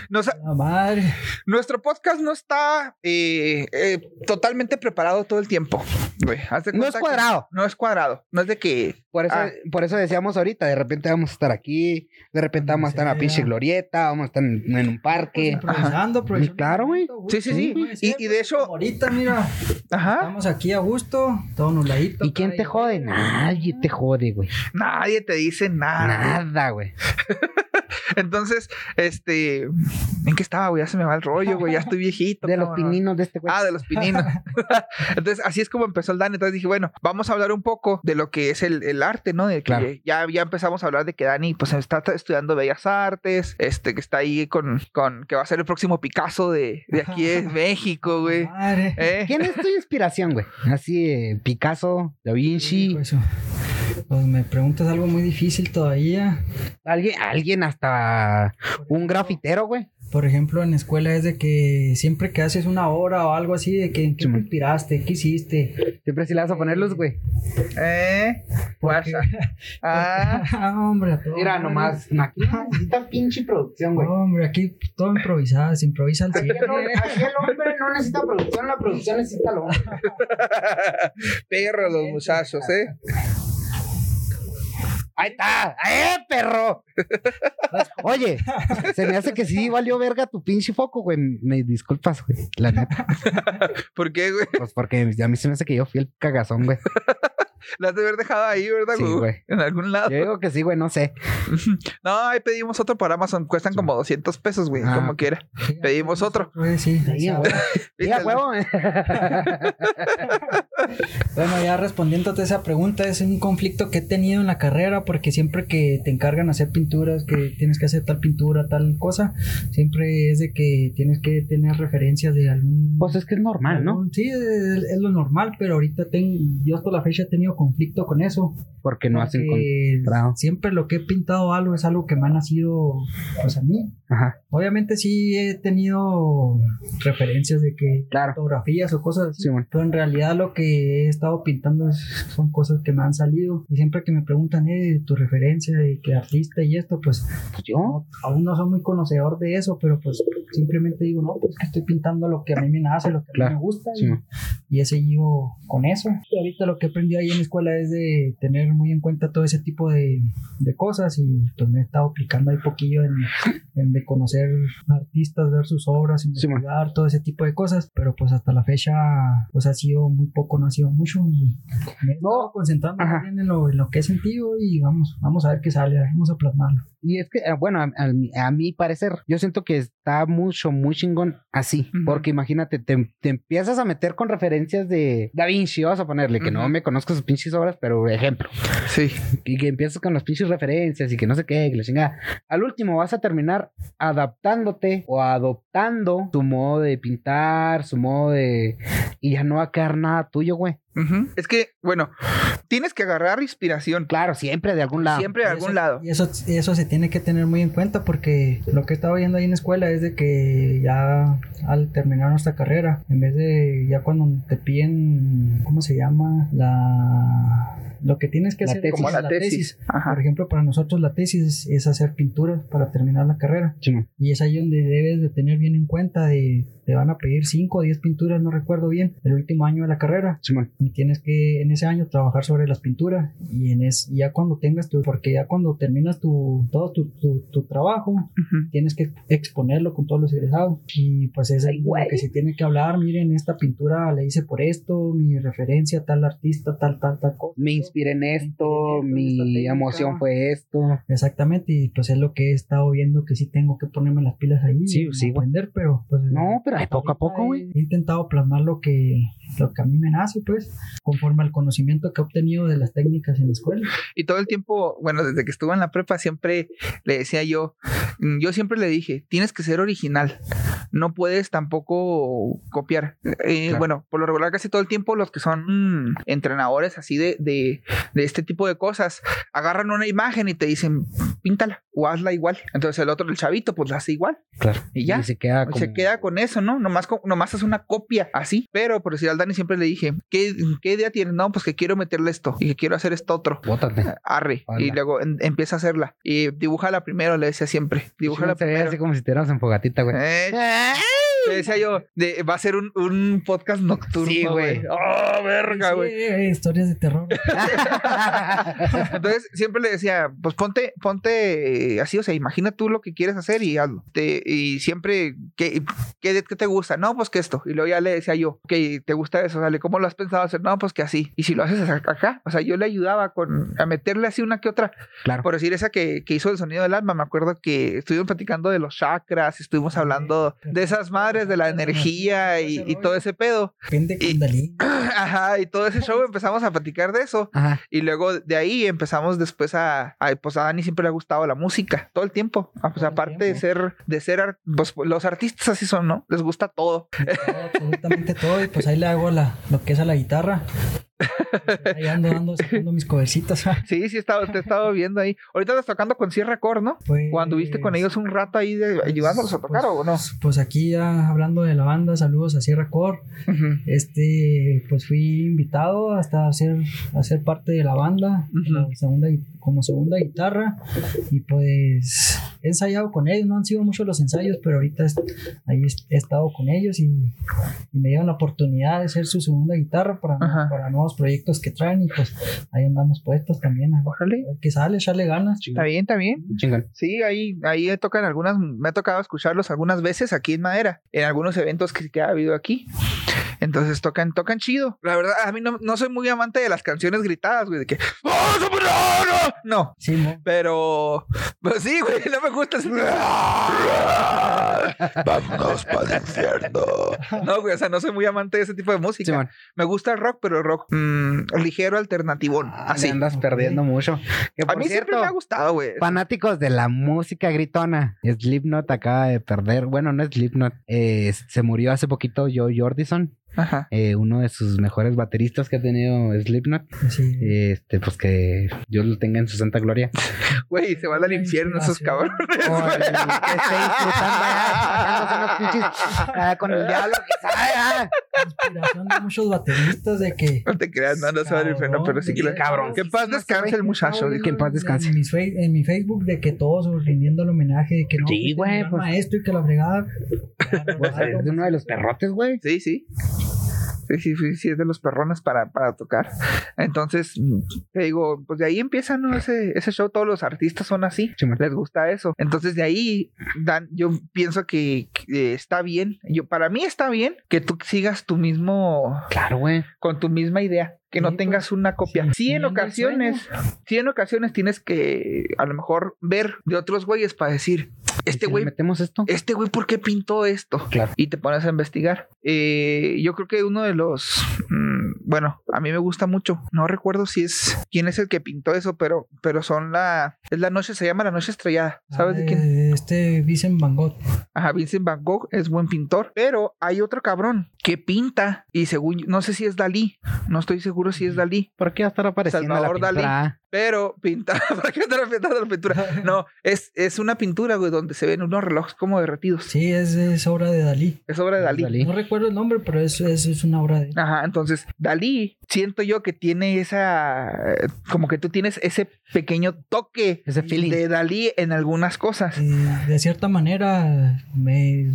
Nos- La madre. nuestro podcast no está eh, eh, totalmente preparado todo el tiempo. güey. No es cuadrado. No es cuadrado. No es de que Por eso, Ah. por eso decíamos ahorita, de repente vamos a estar aquí, de repente vamos a estar en la pinche glorieta, vamos a estar en, en un Pues parque. improvisando, aprovechando Claro, güey. Sí, sí, sí. Y- de pues, hecho- como Ahorita, mira, Ajá. estamos aquí a gusto, todo nubladito. ¿Y quién te jode? Nadie te jode, güey. Nadie te dice nada. Nada, güey. Entonces, este, ¿en qué estaba, güey? Ya se me va el rollo, güey. Ya estoy viejito. De los pininos de este güey. Ah, de los pininos. Entonces, así es como empezó el Dani. Entonces dije, bueno, vamos a hablar un poco de lo que es el, el arte, ¿no? De que Claro. ya, ya empezamos a hablar de que Dani, pues, está estudiando Bellas Artes, este, que está ahí con, con que va a ser el próximo Picasso de, de aquí de México, güey. Madre. ¿Eh? ¿Quién es tu inspiración, güey? Así, eh, Picasso, Da Vinci, Pues, pues me preguntas algo muy difícil todavía. alguien, alguien hasta un grafitero, güey. Por ejemplo, en escuela es de que siempre que haces una obra o algo así, de que en qué te inspiraste, qué hiciste. Siempre sí le vas a poner luz, güey. ¿Eh? Guasa. Ah, hombre, a todo Mira nomás, aquí necesita pinche producción, güey. Hombre, aquí todo improvisado, se improvisa al hombre, aquí el hombre no necesita producción, la producción necesita al hombre. perro los muchachos, ¿eh? Ahí está, ¡eh, perro! Oye, se me hace que sí valió verga tu pinche foco, güey. Me disculpas, güey. La neta. ¿Por qué, güey? Pues porque a mí se me hace que yo fui el cagazón, güey. La has de haber dejado ahí, ¿verdad, Sí, güey? En algún lado. Yo digo que sí, güey, no sé. No, ahí pedimos otro para Amazon. Cuestan como 200 pesos, güey. Ah. Como quiera. Pedimos otro. Pues sí, Sí, sí, güey. Sí, a ¿Viste? huevo. Bueno, ya respondiéndote esa pregunta, es un conflicto que he tenido en la carrera porque siempre que te encargan hacer pinturas, que tienes que hacer tal pintura, tal cosa, siempre es de que tienes que tener referencias de algún... Pues es que es normal, ¿no? algún- Sí, es, es lo normal, pero ahorita tengo, yo hasta la fecha he tenido conflicto con eso. Porque no hacen porque encontrado. Siempre lo que he pintado algo es algo que me ha nacido pues a mí. Ajá. Obviamente sí he tenido referencias de que Claro. fotografías o cosas así, Sí, bueno. pero en realidad lo que he estado pintando es- son cosas que me han salido y siempre que me preguntan eh, tu referencia de qué artista y esto pues Pues yo. no, aún no soy muy conocedor de eso pero pues simplemente digo no pues que estoy pintando lo que a mí me nace lo que a Claro. mí me gusta Sí, y, y he seguido con eso y ahorita lo que aprendí ahí en la escuela es de tener muy en cuenta todo ese tipo de, de cosas y pues me he estado aplicando ahí poquillo en, en de conocer artistas, ver sus obras, Sí, investigar todo ese tipo de cosas, pero pues hasta la fecha pues ha sido muy poco, no ha sido mucho y me he estado concentrando bien en lo, en lo que he sentido y vamos, vamos a ver qué sale, vamos a plasmarlo. Y es que, eh, bueno, a, a mi- a mi parecer, yo siento que está mucho, muy chingón así. Ujú. Porque imagínate, te, te empiezas a meter con referencias de Da Vinci, vamos a ponerle, que no Ujú. me conozco pinches obras, pero ejemplo. Sí. Y que empiezas con las pinches referencias y que no sé qué, que la chingada. Al último vas a terminar adaptándote o adoptando su modo de pintar, su modo de... Y ya no va a quedar nada tuyo, güey. Es que, bueno, tienes que agarrar inspiración. Claro, siempre de algún lado. Siempre de algún eso- lado. Y eso, eso se tiene que tener muy en cuenta porque lo que he estado viendo ahí en la escuela es de que ya al terminar nuestra carrera, en vez de ya cuando te piden, ¿cómo se llama? La... Lo que tienes que La hacer tesis. Como la tesis. Ajá. Por ejemplo, para nosotros la tesis es, es hacer pinturas para terminar la carrera. Simón. Y es ahí donde debes de tener bien en cuenta de te van a pedir 5 o 10 pinturas, no recuerdo bien, el último año de la carrera. Simón. Tienes que en ese año trabajar sobre las pinturas y en es, ya cuando tengas tu, porque ya cuando terminas tu, todo tu, tu, tu trabajo, Ujú. tienes que exponerlo con todos los egresados. Y pues es lo que se tiene que hablar, miren, esta pintura la hice por esto, mi referencia, tal artista, tal, tal, tal cosa. Me inspiré en esto, Me inspiré en esta mi técnica. emoción fue esto. Exactamente, y pues es lo que he estado viendo que sí tengo que ponerme las pilas ahí. Sí, sí, aprender, pero pues. No, pero poco a poco, güey. He, he intentado plasmar lo que, lo que a mí me nace, pues, conforme al conocimiento que he obtenido de las técnicas en la escuela. Y todo el tiempo, bueno, desde que estuve en la prepa, siempre le decía yo, mm, yo siempre le dije, tienes que ser original, no puedes tampoco copiar. Eh, Claro. Bueno, por lo regular casi todo el tiempo los que son entrenadores así de, de, de este tipo de cosas, agarran una imagen y te dicen, píntala o hazla igual. Entonces el otro, el chavito, pues la hace igual. Claro. Y ya. se queda como... Se queda con eso, ¿no? Nomás, nomás es una copia así. Pero por decir al Dani siempre le dije, ¿qué, qué idea tienes? No, pues que quiero meterle esto y que quiero hacer esto otro. Bótate. Arre. Hola. Y luego en- empieza a hacerla. Y dibújala primero, le decía siempre. Dibújala se ve primero. así como si en fogatita, güey. Eh, le decía yo, de- va a ser un, un podcast nocturno. Sí, güey. ¡Oh, verga, Sí, güey! eh, historias de terror. Entonces siempre le decía, pues ponte, ponte eh, así, o sea, imagina tú lo que quieres hacer y hazlo. Te- y siempre, ¿qué, qué, qué te gusta? No, pues que esto. Y luego ya le decía yo, que te gusta eso, dale, ¿cómo lo has pensado hacer? No, pues que así. Y si lo haces acá, o sea, yo le ayudaba con, a meterle así una que otra. Claro. Por decir esa que, que hizo el sonido del alma, me acuerdo que estuvimos platicando de los chakras, estuvimos hablando de esas madres, de la energía y, y todo ese pedo. Y- Kundalini. Ajá, y todo ese show empezamos a platicar de eso. Ajá. Y luego de ahí empezamos después a, a- pues a Dani siempre le ha gustado la música, todo el tiempo. Ah, pues aparte de ser, de ser, pues los artistas así son, ¿no? Les gusta todo. todo, absolutamente todo. Y pues ahí le hago la, lo que es a la guitarra. Ahí ando dando, sacando mis covercitas. Sí, sí, te he estado viendo ahí. Ahorita estás tocando con Sierra Core, ¿no? Pues, Cuando viste con ellos un rato ahí de, ayudándolos a tocar pues, o no. Pues aquí ya hablando de la banda, saludos a Sierra Core. Este, pues fui invitado hasta hacer, a ser parte de la banda como, segunda, como segunda guitarra y pues he ensayado con ellos, no han sido muchos los ensayos, pero ahorita es- ahí he estado con ellos y, y me dieron la oportunidad de ser su segunda guitarra para, Ajá. para nuevos proyectos que traen y pues ahí andamos puestos también Órale. qué sale, echarle ganas. Está bien, está bien. Chingón. Sí, ahí, ahí tocan algunas, me ha tocado escucharlos algunas veces aquí en Madera, en algunos eventos que, que ha habido aquí. Entonces tocan, tocan chido. La verdad, a mí no, no soy muy amante de las canciones gritadas, güey, de que ¡Oh, soberano! No, Sí, mo. pero pues sí, güey, no me gusta. ese- Vámonos para el infierno. No, güey, o sea, no soy muy amante de ese tipo de música. Simón. Me gusta el rock, pero el rock mm, ligero, alternativón. Ah, así. andas perdiendo mucho. Que A por mí siempre cierto, me ha gustado, güey. fanáticos de la música gritona, Slipknot acaba de perder, bueno, no Slipknot, eh, se murió hace poquito Joe Jordison, Ajá. eh, uno de sus mejores bateristas que ha tenido Slipknot. Sí. Este, pues que Dios lo tenga en su santa gloria. Güey, se van al infierno esos cabrones. El que esté disfrutando ah, con el diablo que sabe, ah. inspiración de muchos bateristas de que No te creas, no, no se va al infierno, pero sí que le Cabrón. Que en paz descanse el muchacho. dijo. Que en paz descanse. En, fe- en mi Facebook de que todos rindiendo el homenaje de que no Sí, güey, pues. maestro y que la fregada Pues, es de uno de los perrotes, güey. Sí, sí. Sí, sí, sí, es de los perrones para, para tocar. Entonces, te digo, pues de ahí empieza, ¿no? Ese, ese show, todos los artistas son así. Les gusta eso. Entonces, de ahí, Dan, yo pienso que, que está bien. Yo, para mí está bien que tú sigas tu mismo, Claro, güey. con tu misma idea. Que no Sí, tengas una copia. sí, en ocasiones, sí, en ocasiones tienes que a lo mejor ver de otros güeyes para decir, este ¿Y si le güey metemos esto? este güey, ¿por qué pintó esto? Claro. Y te pones a investigar. Eh, yo creo que uno de los, mm, bueno, a mí me gusta mucho. No recuerdo si es quién es el que pintó eso, pero, pero son la, es la noche, se llama la noche estrellada. ¿Sabes de quién? Ah, Este Vincent Van Gogh. Ajá, Vincent Van Gogh es buen pintor, pero hay otro cabrón que pinta y según, no sé si es Dalí, no estoy seguro si es Dalí, ¿Por qué va a estar apareciendo Salvador la pintura? Pero pinta, ¿para qué estar pintando la pintura? No, es, es una pintura, güey, donde se ven unos relojes como derretidos. Sí, es, es obra de Dalí. Es obra de Dalí. Dalí. No recuerdo el nombre, pero es, es, es una obra de Ajá, entonces Dalí, siento yo que tiene esa, como que tú tienes ese pequeño toque Ese feeling. de Dalí en algunas cosas. Eh, de cierta manera me,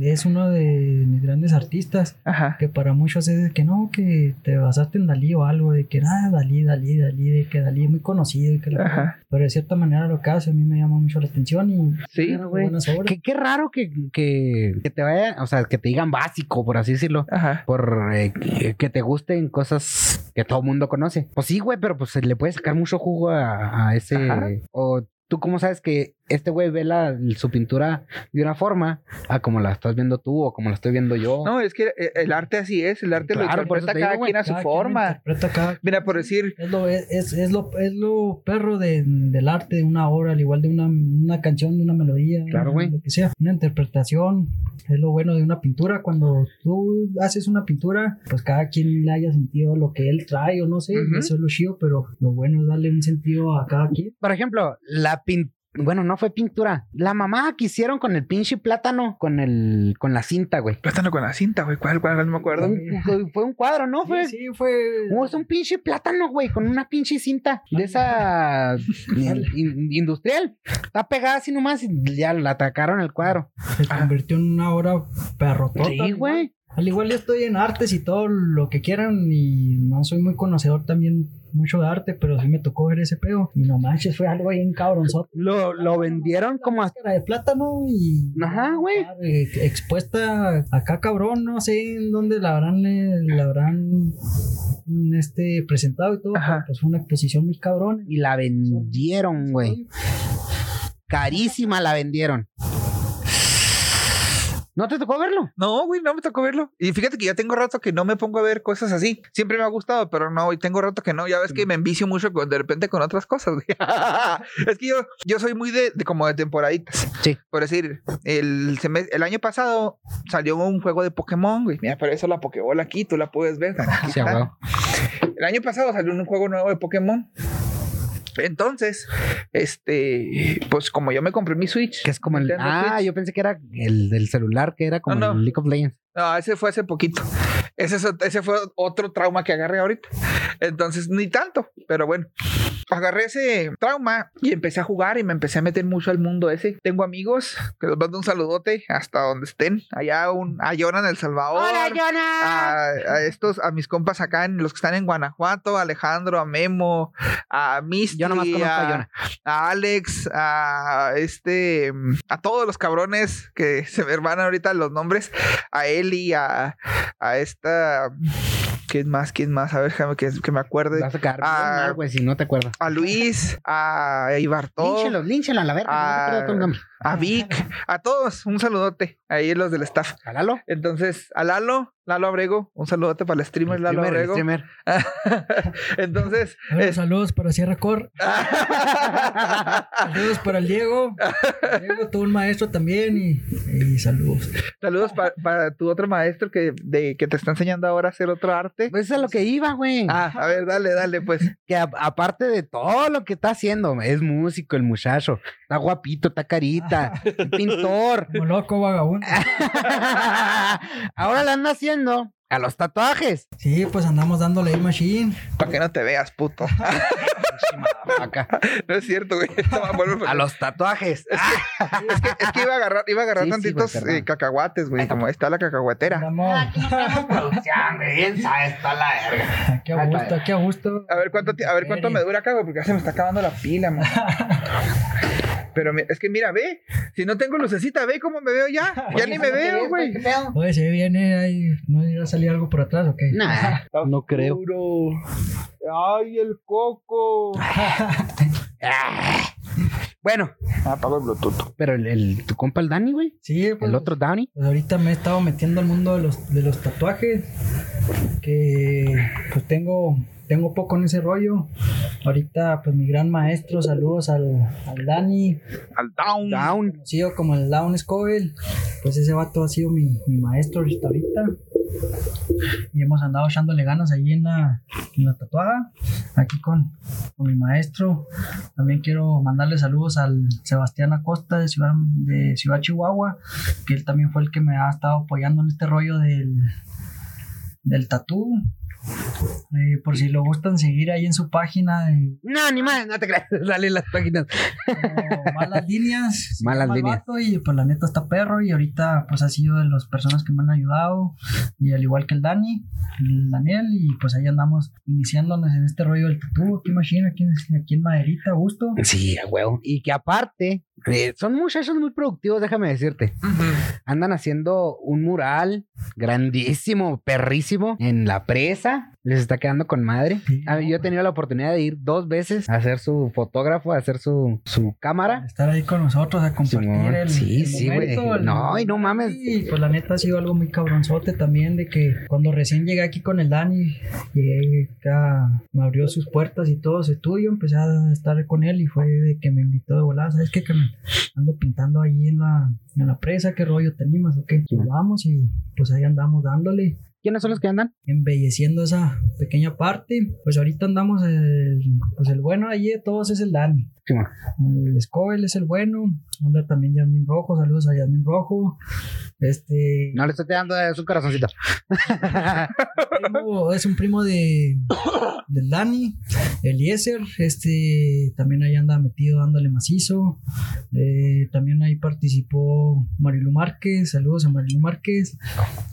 es uno de mis grandes artistas Ajá. que para muchos es de que no, que te basaste en Dalí o algo, de que ah, Dalí, Dalí, Dalí, de que Dalí muy conocido y que la- Ajá. pero de cierta manera lo que hace a mí me llama mucho la atención y Sí, obras. Qué, qué raro que, que, que te vaya, o sea, que te digan básico, por así decirlo. Ajá. Por eh, que, que te gusten cosas que todo mundo conoce. Pues sí, güey, pero pues se le puede sacar mucho jugo a, a ese. Ajá. O tú, ¿cómo sabes que este güey ve la, su pintura de una forma a como la estás viendo tú o como la estoy viendo yo? No, es que eh, el arte así es, el arte Claro, lo interpreta digo, cada güey. quien a su forma. cada- Mira, por decir, Es lo, es, es, es lo, es lo perro de, del arte de una obra, al igual de una, una canción, de una melodía, Claro, güey. lo que sea. Una interpretación es lo bueno de una pintura. Cuando tú haces una pintura, pues cada quien le haya sentido lo que él trae o no sé, Ujú. eso es lo chido, pero lo bueno es darle un sentido a cada quien. Por ejemplo, la pintura. Bueno, no fue pintura. La mamá que hicieron con el pinche plátano, con el, con la cinta, güey. plátano con la cinta, güey, ¿cuál, cuál? No me acuerdo. Un- fue, fue un cuadro, ¿no? Fue, Sí, sí, fue. Oh, es un pinche plátano, güey, con una pinche cinta de esa in- in- industrial. Está pegada así nomás y ya la atacaron el cuadro. Se convirtió en una obra perrotota. Sí, güey. Al igual yo estoy en artes y todo lo que quieran y no soy muy conocedor también mucho de arte, pero sí me tocó ver ese pedo y no manches, fue algo bien cabronzote. Lo, lo vendieron como a... Máscara de plátano y Ajá, güey. eh, expuesta acá cabrón, no sé en dónde la habrán eh, la habrán mm, este presentado y todo, Ajá. pero pues fue una exposición muy cabrón. Y la vendieron, güey. Carísima la vendieron. ¿No te tocó verlo? No, güey, no me tocó verlo. Y fíjate que ya tengo rato que no me pongo a ver cosas así. Siempre me ha gustado, pero no, y tengo rato que no. Ya ves que me envicio mucho con- de repente con otras cosas, güey. es que yo, yo soy muy de, de como de temporaditas. Sí. Por decir, el, el año pasado salió un juego de Pokémon, güey. Mira, por eso la Pokébola aquí, tú la puedes ver. Aquí Sí, está. güey. El año pasado salió un juego nuevo de Pokémon. Entonces, este, pues como yo me compré mi Switch. Que es como el... Ah, Switch. yo pensé que era el del celular, que era como No, no. el League of Legends. No, ese fue hace poquito. Ese, es ese fue otro trauma que agarré ahorita. Entonces, ni tanto, pero bueno. Agarré ese trauma y empecé a jugar y me empecé a meter mucho al mundo ese. Tengo amigos que les mando un saludote hasta donde estén. Allá un, a Jonah en El Salvador. ¡Hola, Jonah! A, a estos, a mis compas acá, en los que están en Guanajuato, a Alejandro, a Memo, a Misty, Yo nomás conozco a a, a Alex, a este, a todos los cabrones que se me van ahorita los nombres, a Eli, a, a esta, ¿quién más? ¿Quién más? A ver, déjame que, que me acuerde. Vas a quedar bien Ah, mal, güey, si no te acuerdas. A Luis, a Ibartón, Línchelos, línchelos a la verga. no nombre. a Vic, a todos, un saludote, ahí los del staff. Jalalo. Entonces, a Lalo, Lalo Abrego, un saludote para el streamer Lalo Streamer, Abrego. streamer. Entonces, es- saludos para Sierra Cor. Saludos para el Diego. Diego, todo un maestro también. Y, y saludos. saludos pa- para tu otro maestro que, de, que te está enseñando ahora a hacer otro arte. Pues eso es a lo que iba, güey. Ah, a ver, dale, dale, pues. Que a- aparte de todo lo que está haciendo, es músico el muchacho. Está guapito, está carita, es pintor. Como loco, vagabundo. Ahora le anda haciendo a los tatuajes. Sí, pues andamos dándole ahí machine. Para que no te veas, puto. No es cierto, güey. No, a los tatuajes. Es, que, es que iba a agarrar, iba a agarrar Sí, sí, tantitos perdón. eh, cacahuates, güey. Como ahí está la cacahuatera. A gusto, a gusto. A ver cuánto, a ver cuánto me dura acá, güey, porque ya se me está acabando la pila, man. Pero mi- es que mira, ve, si no tengo lucecita, ve cómo me veo ya. Ya ni me veo, güey. Oye, se viene ahí. ¿No iba a salir algo por atrás o qué? Nah, no creo. Oscuro. Ay, el coco. Ah. Bueno, Apago el Bluetooth. pero el, el- tu compa el Dani, güey. Sí, pues, El otro Dani. pues ahorita me he estado metiendo al mundo de los, de los tatuajes. Que pues tengo, tengo poco en ese rollo. Ahorita, pues mi gran maestro, saludos al, al Dani, Al down. Down. conocido como el Down Scoville. Pues ese vato ha sido mi, mi maestro ahorita, ahorita. Y hemos andado echándole ganas ahí en la, en la tatuada, aquí con, con mi maestro. También quiero mandarle saludos al Sebastián Acosta de Ciudad, de Ciudad Chihuahua, que él también fue el que me ha estado apoyando en este rollo del, del tatú. Eh, por si lo gustan seguir ahí en su página de No, ni más, no te creas. Dale las páginas. malas líneas. Malas líneas. y pues la neta está perro y ahorita pues ha sido de las personas que me han ayudado y al igual que el Dani, el Daniel y pues ahí andamos iniciándonos en este rollo del tatú, aquí machine, aquí, aquí en Maderita, gusto. Sí, a huevo. Y que aparte, eh, son muchachos muy productivos, déjame decirte. Andan haciendo un mural grandísimo, perrísimo, en la presa. Les está quedando con madre. Sí, Ah, Yo he tenido la oportunidad de ir dos veces a ser su fotógrafo, a hacer su, su cámara. Estar ahí con nosotros a compartir Simón, el, sí, el sí, güey. No, y no mames. Sí, pues la neta ha sido algo muy cabronzote también de que cuando recién llegué aquí con el Dani, llegué acá, me abrió sus puertas y todo su estudio, empecé a estar con él y fue de que me invitó de volada, ¿sabes qué? Que me ando pintando ahí en la, en la presa, ¿qué rollo te animas o qué? Pues vamos y pues ahí andamos dándole ¿Quiénes son los que andan? embelleciendo esa pequeña parte. Pues ahorita andamos el, pues el bueno allí de todos es el Dani. El Scoville es el bueno. Anda también Yasmin Rojo. Saludos a Yasmin Rojo. Este No le estoy dando de su corazoncito. primo- es un primo de del Dani. Eliezer. Este también ahí anda metido dándole macizo. Eh, también ahí participó Marilu Márquez. Saludos a Marilu Márquez.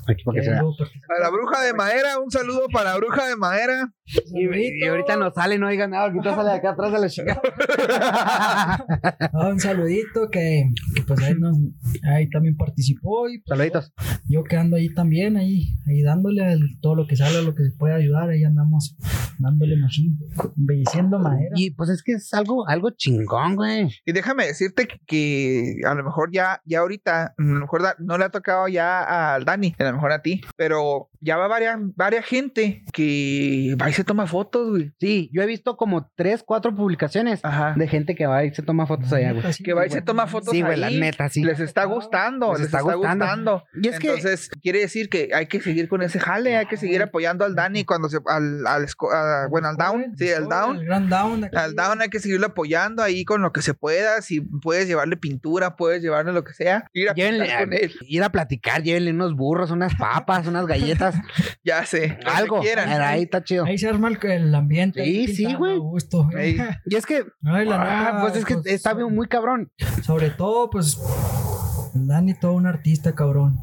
Aquí para que participó- A la bruja de madera, un saludo para la bruja de madera. Y, y ahorita no sale, no digan nada, ahorita sale de acá atrás de la chica. Un saludito que, que, pues ahí, nos, ahí también participó y pues, Saluditos. yo que ando ahí también, ahí, ahí dándole al- todo lo que sale, lo que se puede ayudar, ahí andamos dándole machine, embelleciendo madera. Y pues es que es algo, algo chingón, güey. Y déjame decirte que, que a lo mejor ya, ya ahorita, a lo mejor da- no le ha tocado ya al Dani, a lo mejor a ti, pero ya va varias, varias gente que va y se toma fotos, güey. Sí, yo he visto como tres, cuatro publicaciones Ajá. de gente que va y se toma fotos allá, güey. Que va y se toma fotos Sí, güey, la neta, sí. Les está gustando, les, está, gustando. Y es que- Entonces, quiere decir que hay que seguir con ese jale, hay que seguir apoyando al Dani cuando se, al, al, esco- a- bueno, al down, sí, al down. gran down. Al down hay que seguirlo apoyando ahí con lo que se pueda. Si puedes llevarle pintura, puedes llevarle lo que sea. Ir a Llévenle con él. ir a platicar, llévenle unos burros, unas papas, unas galletas, Ya sé. algo. quieran. Era ahí está chido. Ahí se arma el, el ambiente. Sí, ahí sí, güey. gusto. Y es que, Ay, la ah, neta, pues es que pues, está bien muy cabrón. Sobre todo, pues, Dani, todo un artista, cabrón.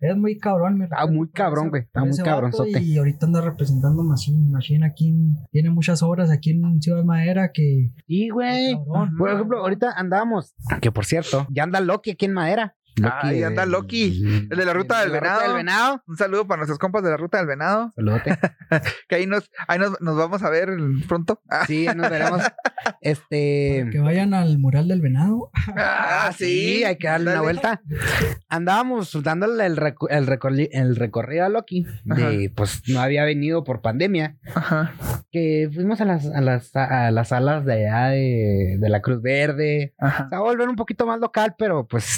Es muy cabrón, mi Está respeto muy cabrón, güey, está muy cabronzote. Y ahorita anda representando Machine. Machine aquí en- tiene muchas obras aquí en Ciudad Madera que. Y, güey. Por ejemplo, ahorita andábamos, que por cierto, ya anda Loki aquí en Madera. Ahí anda Loki, el de la ruta del la venado. del venado. Un saludo para nuestros compas de la ruta del venado. Saludote. Que ahí nos, ahí nos, nos vamos a ver pronto. Ah, Sí, nos veremos. Este. Que vayan al mural del venado. Ah, sí, hay que darle una vuelta. Andábamos dándole el, reco- el, recorri- el recorrido a Loki. De, pues no había venido por pandemia. Ajá. Que fuimos a las, a las, a las salas de allá de, de la Cruz Verde. Ajá. Se va a volver un poquito más local, pero pues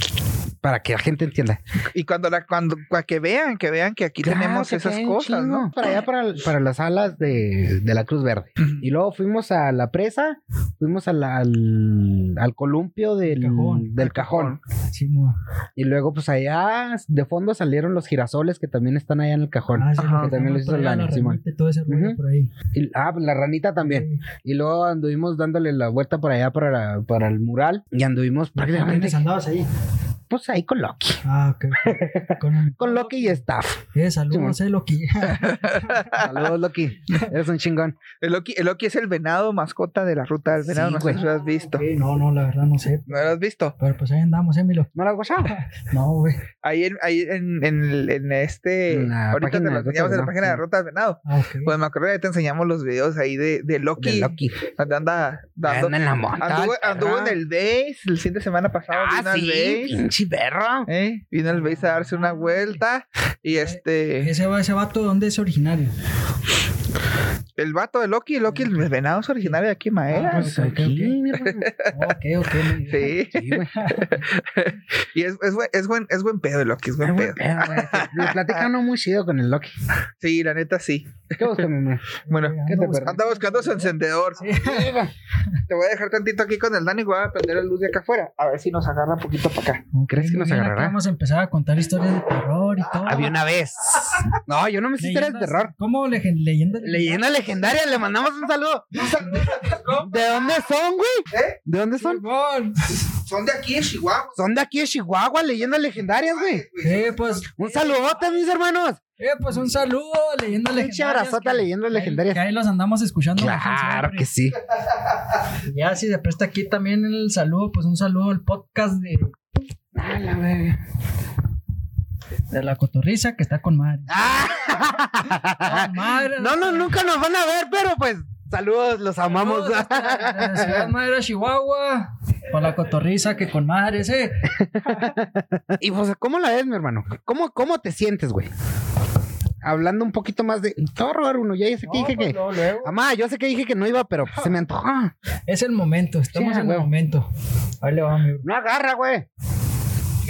para que la gente entienda. Y cuando la, cuando, para que vean, que vean que aquí Claro tenemos que esas cosas, chingo. ¿no? Para allá, para, para las salas de, de la Cruz Verde. Y luego fuimos a la presa, fuimos a la- al, al columpio del, Cajón. del cajón. Sí. Y luego, pues allá de fondo salieron los girasoles que también están allá en el cajón. Ah, sí, Ajá. Que también hizo el la Simón. ranita y todo ese rollo Ujú. por ahí. Y- ah, la ranita también. Y luego anduvimos dándole la vuelta por allá para, la- para el mural. Y anduvimos prácticamente ¿Quiénes andabas ahí? Pues ahí con Loki. Ah, ok. Con, Con Loki y staff. Eh, saludos, eh, Loki. Saludos, Loki. Eres un chingón. El Loki, el Loki es el venado mascota de la ruta del venado. Sí, no sé si lo has visto. Ok, no, no, la verdad no sé. ¿No lo has visto? Pero pues ahí andamos, eh, Milo. ¿No lo has guachado? No, güey. Ahí en, ahí en, en, el- en este. En la ahorita te lo enseñamos en la página de Venado. Ruta del Venado. Ah, ok. Pues me acuerdo que te enseñamos los videos ahí de, de Loki. De Loki. Donde anda dando. Anda en la monta. Anduvo, anduvo en el base el fin de semana pasado. Ah, sí, base. Pinche perro. ¿eh? Vino al base a darse una vuelta. Y este. Ese, ese vato, ¿dónde es originario? El vato de Loki, Loki, el venado es originario de aquí, Maera. Ah, Pues aquí, mi hermano. Ok, ok. sí. Sí, y es, es, buen, es, buen, es buen pedo, el Loki, es buen Ay, pedo. güey, pero, güey, Le platica uno muy chido con el Loki. Sí, la neta sí. ¿Qué busca, mi mamá? Bueno, ¿Qué te anda buscando su encendedor. Te voy a dejar tantito aquí con el Dani y voy a prender la luz de acá afuera. A ver si nos agarra un poquito para acá. ¿Crees que nos agarrará? Vamos a empezar a contar historias de terror y todo. Había una vez. No, yo no me sé historias de terror. ¿Cómo? Leyendas? Leyenda legendaria, le mandamos un saludo. ¿De dónde son, güey? ¿Eh? ¿De dónde son? Son de aquí, de Chihuahua. Son de aquí de Chihuahua, leyendas legendarias, güey. Eh, pues, Un saludote, mis hermanos. eh, pues un saludo, leyendas legendarias. abrazota, que- leyendas legendarias. Que ahí los andamos escuchando. Claro que sí. Ya si se presta aquí también el saludo, pues un saludo al podcast de, A la verga. De la cotorriza que está con madre. Ah. Con madre. No, no, nunca nos van a ver, pero pues saludos, los amamos. Saludos la ciudad madre Chihuahua. Para la cotorriza que con madres, eh. y pues, ¿cómo la ves, mi hermano? ¿Cómo, cómo te sientes, güey? Hablando un poquito más de. Te voy a robar uno, ya sé que dije que. No, luego. Mamá, yo sé que dije que no iba, pero pues, se me antojó. Es el momento, estamos Sí, en el momento. Ahí le va, mi bro. No agarra, güey.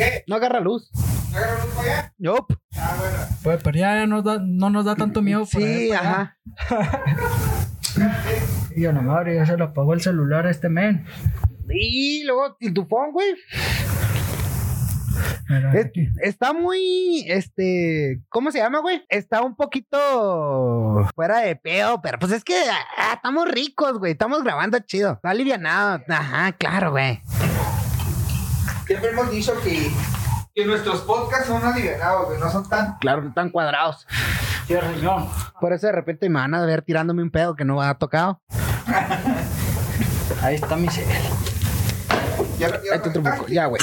¿Qué? No agarra luz. ¿Agarra luz para allá? Nope. Ah, bueno. Pues, pero ya da- no nos da tanto miedo. Sí, ajá. Y yo, no madre, ya se le apagó el celular a este men. Y luego, ¿y tu phone, güey? Es- está muy, este, ¿cómo se llama, güey? Está un poquito fuera de pedo, pero pues es que ah, estamos ricos, güey. Estamos grabando chido. Está alivianado. Ajá, claro, güey. Siempre hemos dicho que, que nuestros podcasts son alivianados, güey. No son tan. Claro, están cuadrados. Sí, riñón. Por eso de repente me van a ver tirándome un pedo que no ha tocado. Ahí está mi cel. Ya, ya Ahí te otro poco. Ya, güey.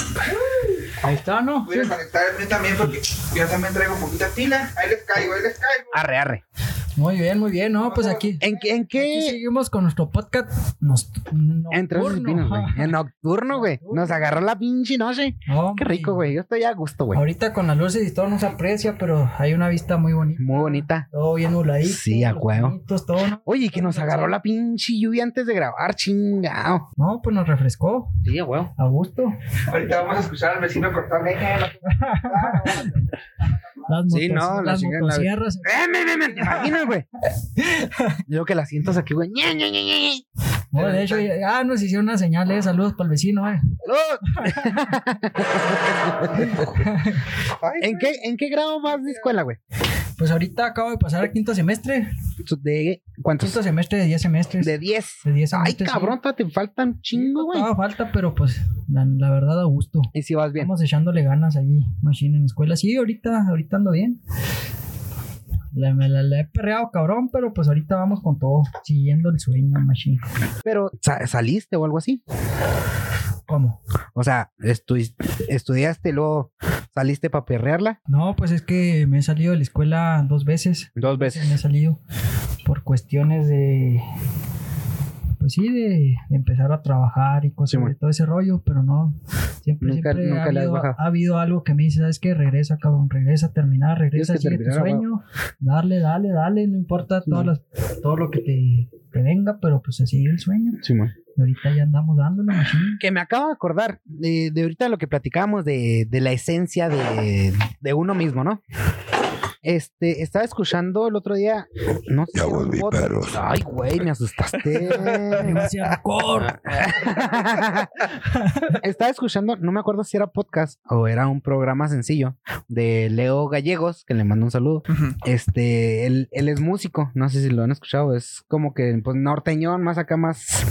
Ahí está, ¿no? Voy a conectar el mío también porque yo también traigo poquita pila. Ahí les caigo, ahí les caigo. Arre, arre. Muy bien, muy bien. No, pues aquí. ¿En qué? ¿En Aquí qué? seguimos con nuestro podcast. Nos, Entre esos pinos, güey. En nocturno, güey. Nos agarró la pinche noche. Qué rico, güey. Yo estoy a gusto, güey. Ahorita con las luces y todo no se aprecia, pero hay una vista muy bonita. Muy bonita. Todo bien nubladito. Sí, a huevo. pinitos, todo, ¿no? Oye, que nos agarró la pinche lluvia antes de grabar, chingado. No, pues nos refrescó. Sí, a huevo. A gusto. Ahorita vamos a escuchar al vecino cortar leña. Las Sí, no, la las la- motosierras. ¡Eh, me, me, me! ¿Te imaginas, güey? Yo que la sientas aquí, güey. No, de hecho, ya- ah, nos hicieron una señal de saludos para el vecino, eh. ¿En qué, ¿En qué grado vas de escuela, güey? Pues ahorita acabo de pasar a quinto semestre. ¿De cuántos? Quinto semestre de 10 semestres. De 10. De 10 Ay, semestres. sí. cabrón, todavía te faltan un chingo, güey. Todavía falta, pero pues la, la verdad a gusto. Y si vas bien. Estamos echándole ganas allí, machine en la escuela. Sí, ahorita, ahorita ando bien. La, me la, la he perreado, cabrón, pero pues ahorita vamos con todo, siguiendo el sueño, machine. Pero, sa- ¿saliste o algo así? ¿Cómo? O sea, estu- estudiaste, luego saliste para perrearla. No, pues es que me he salido de la escuela dos veces. Dos Me he salido por cuestiones de. Pues sí, de, de empezar a trabajar y cosas Simón. de todo ese rollo, pero no. Siempre, Nunca- siempre nunca ha, habido, ha habido algo que me dice, ¿sabes qué? Regresa, cabrón, regresa, termina, regresa, Tienes que sigue tu terminar, sueño, darle, dale, dale, no importa todas Simón. las- todo lo que te, te venga, pero pues así el sueño. Simón. Y ahorita ya andamos dándole, machine. Que me acabo de acordar de, de ahorita lo que platicábamos de, de la esencia de, de uno mismo, ¿no? Este, estaba escuchando el otro día, no sé Ya si volví, perros. Ay, güey, me asustaste. Estaba escuchando, no me acuerdo si era podcast o era un programa sencillo de Leo Gallegos, que le mando un saludo. Este, él, él es músico, no sé si lo han escuchado, es como que, pues, norteñón, más acá, más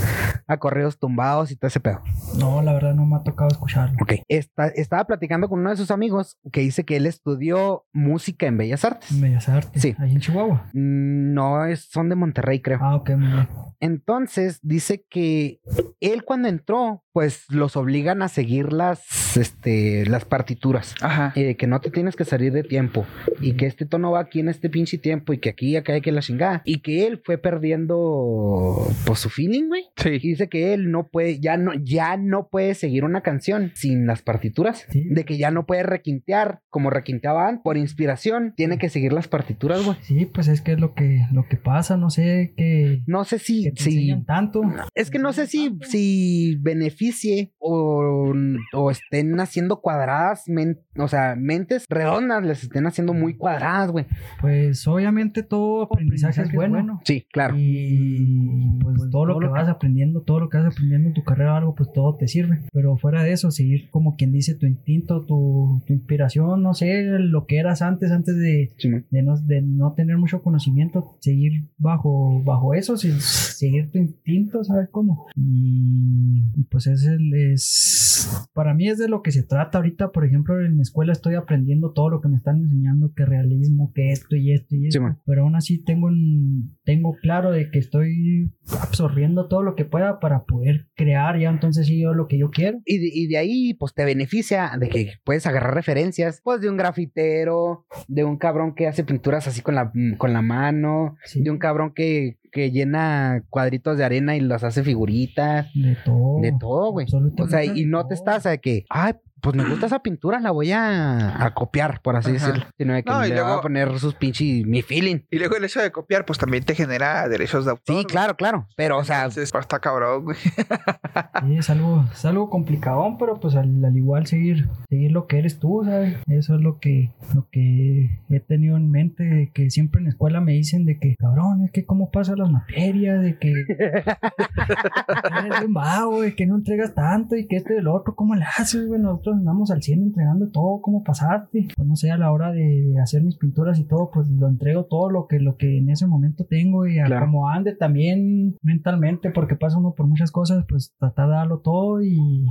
a correos tumbados y todo ese pedo. No, la verdad no me ha tocado escucharlo. Ok, Está- estaba platicando con uno de sus amigos que dice que él estudió música en Bellas Artes. Bellas Artes. Sí. Ahí en Chihuahua. Mm, No, es, son de Monterrey, creo. Ah, ok, muy bien. Entonces dice que él cuando entró, pues los obligan a seguir las, este, las partituras. Ajá. Y de que no te tienes que salir de tiempo. Y que este tono va aquí en este pinche tiempo. Y que aquí, acá hay que la chingada. Y que él fue perdiendo, pues, su feeling, güey. Y Sí. dice que él no puede, ya no, ya no puede seguir una canción sin las partituras. Sí. De que ya no puede requintear como requinteaba antes. Por inspiración, tiene que seguir las partituras, güey. Sí, pues es que es lo que, lo que pasa, no sé qué. No sé si, que te si tanto. Es que no sé si, si beneficie o, o estén haciendo cuadradas, men- o sea, mentes redondas les estén haciendo muy cuadradas, güey. Pues obviamente todo aprendizaje es bueno. Sí, claro. Y pues todo lo que vas aprendiendo, todo lo que vas aprendiendo en tu carrera o algo, pues todo te sirve. Pero fuera de eso, seguir como quien dice tu instinto, tu, tu inspiración, no sé, lo que eras antes, antes de, Simón. de, no, de no tener mucho conocimiento, seguir bajo, bajo eso, sin- seguir tu instinto, ¿sabes cómo? Y, y pues es, el, es, para mí es de lo que se trata ahorita, por ejemplo, en mi escuela estoy aprendiendo todo lo que me están enseñando, que realismo, que esto y esto y esto, Simón. pero aún así tengo, un- tengo claro de que estoy absorbiendo todo lo que pueda para poder crear ya entonces sí yo lo que yo quiero. Y de, y de ahí, pues te beneficia de que puedes agarrar referencias, pues de un grafitero, de un cabrón que hace pinturas así con la, con la mano, Sí. de un cabrón que, que llena cuadritos de arena y los hace figuritas, De todo. de todo, güey. O sea, y no te estás de que, ay, pues me gusta esa pintura, la voy a, a copiar, por así Ajá. decirlo. Sino de que No, y le voy a luego- poner sus pinches, mi feeling. Y luego el hecho de copiar, pues también te genera derechos de autor. Sí, claro, claro. Pero, o sea, Entonces, pues, está cabrón, güey. Sí, es algo, es algo complicadón, pero pues al, al igual seguir, seguir lo que eres tú, ¿sabes? Eso es lo que, lo que he tenido en mente, de que siempre en la escuela me dicen de que, cabrón, es que cómo pasan las materias, de que eres bien vago, de que no entregas tanto y que este y el otro, ¿cómo le haces, güey? Nosotros andamos al 100 entregando todo, ¿cómo pasaste? Pues no sé, a la hora de, de hacer mis pinturas y todo, pues lo entrego todo lo que, lo que en ese momento tengo y a Claro. como ande también mentalmente, porque pasa uno por muchas cosas, pues tratar de darlo todo y,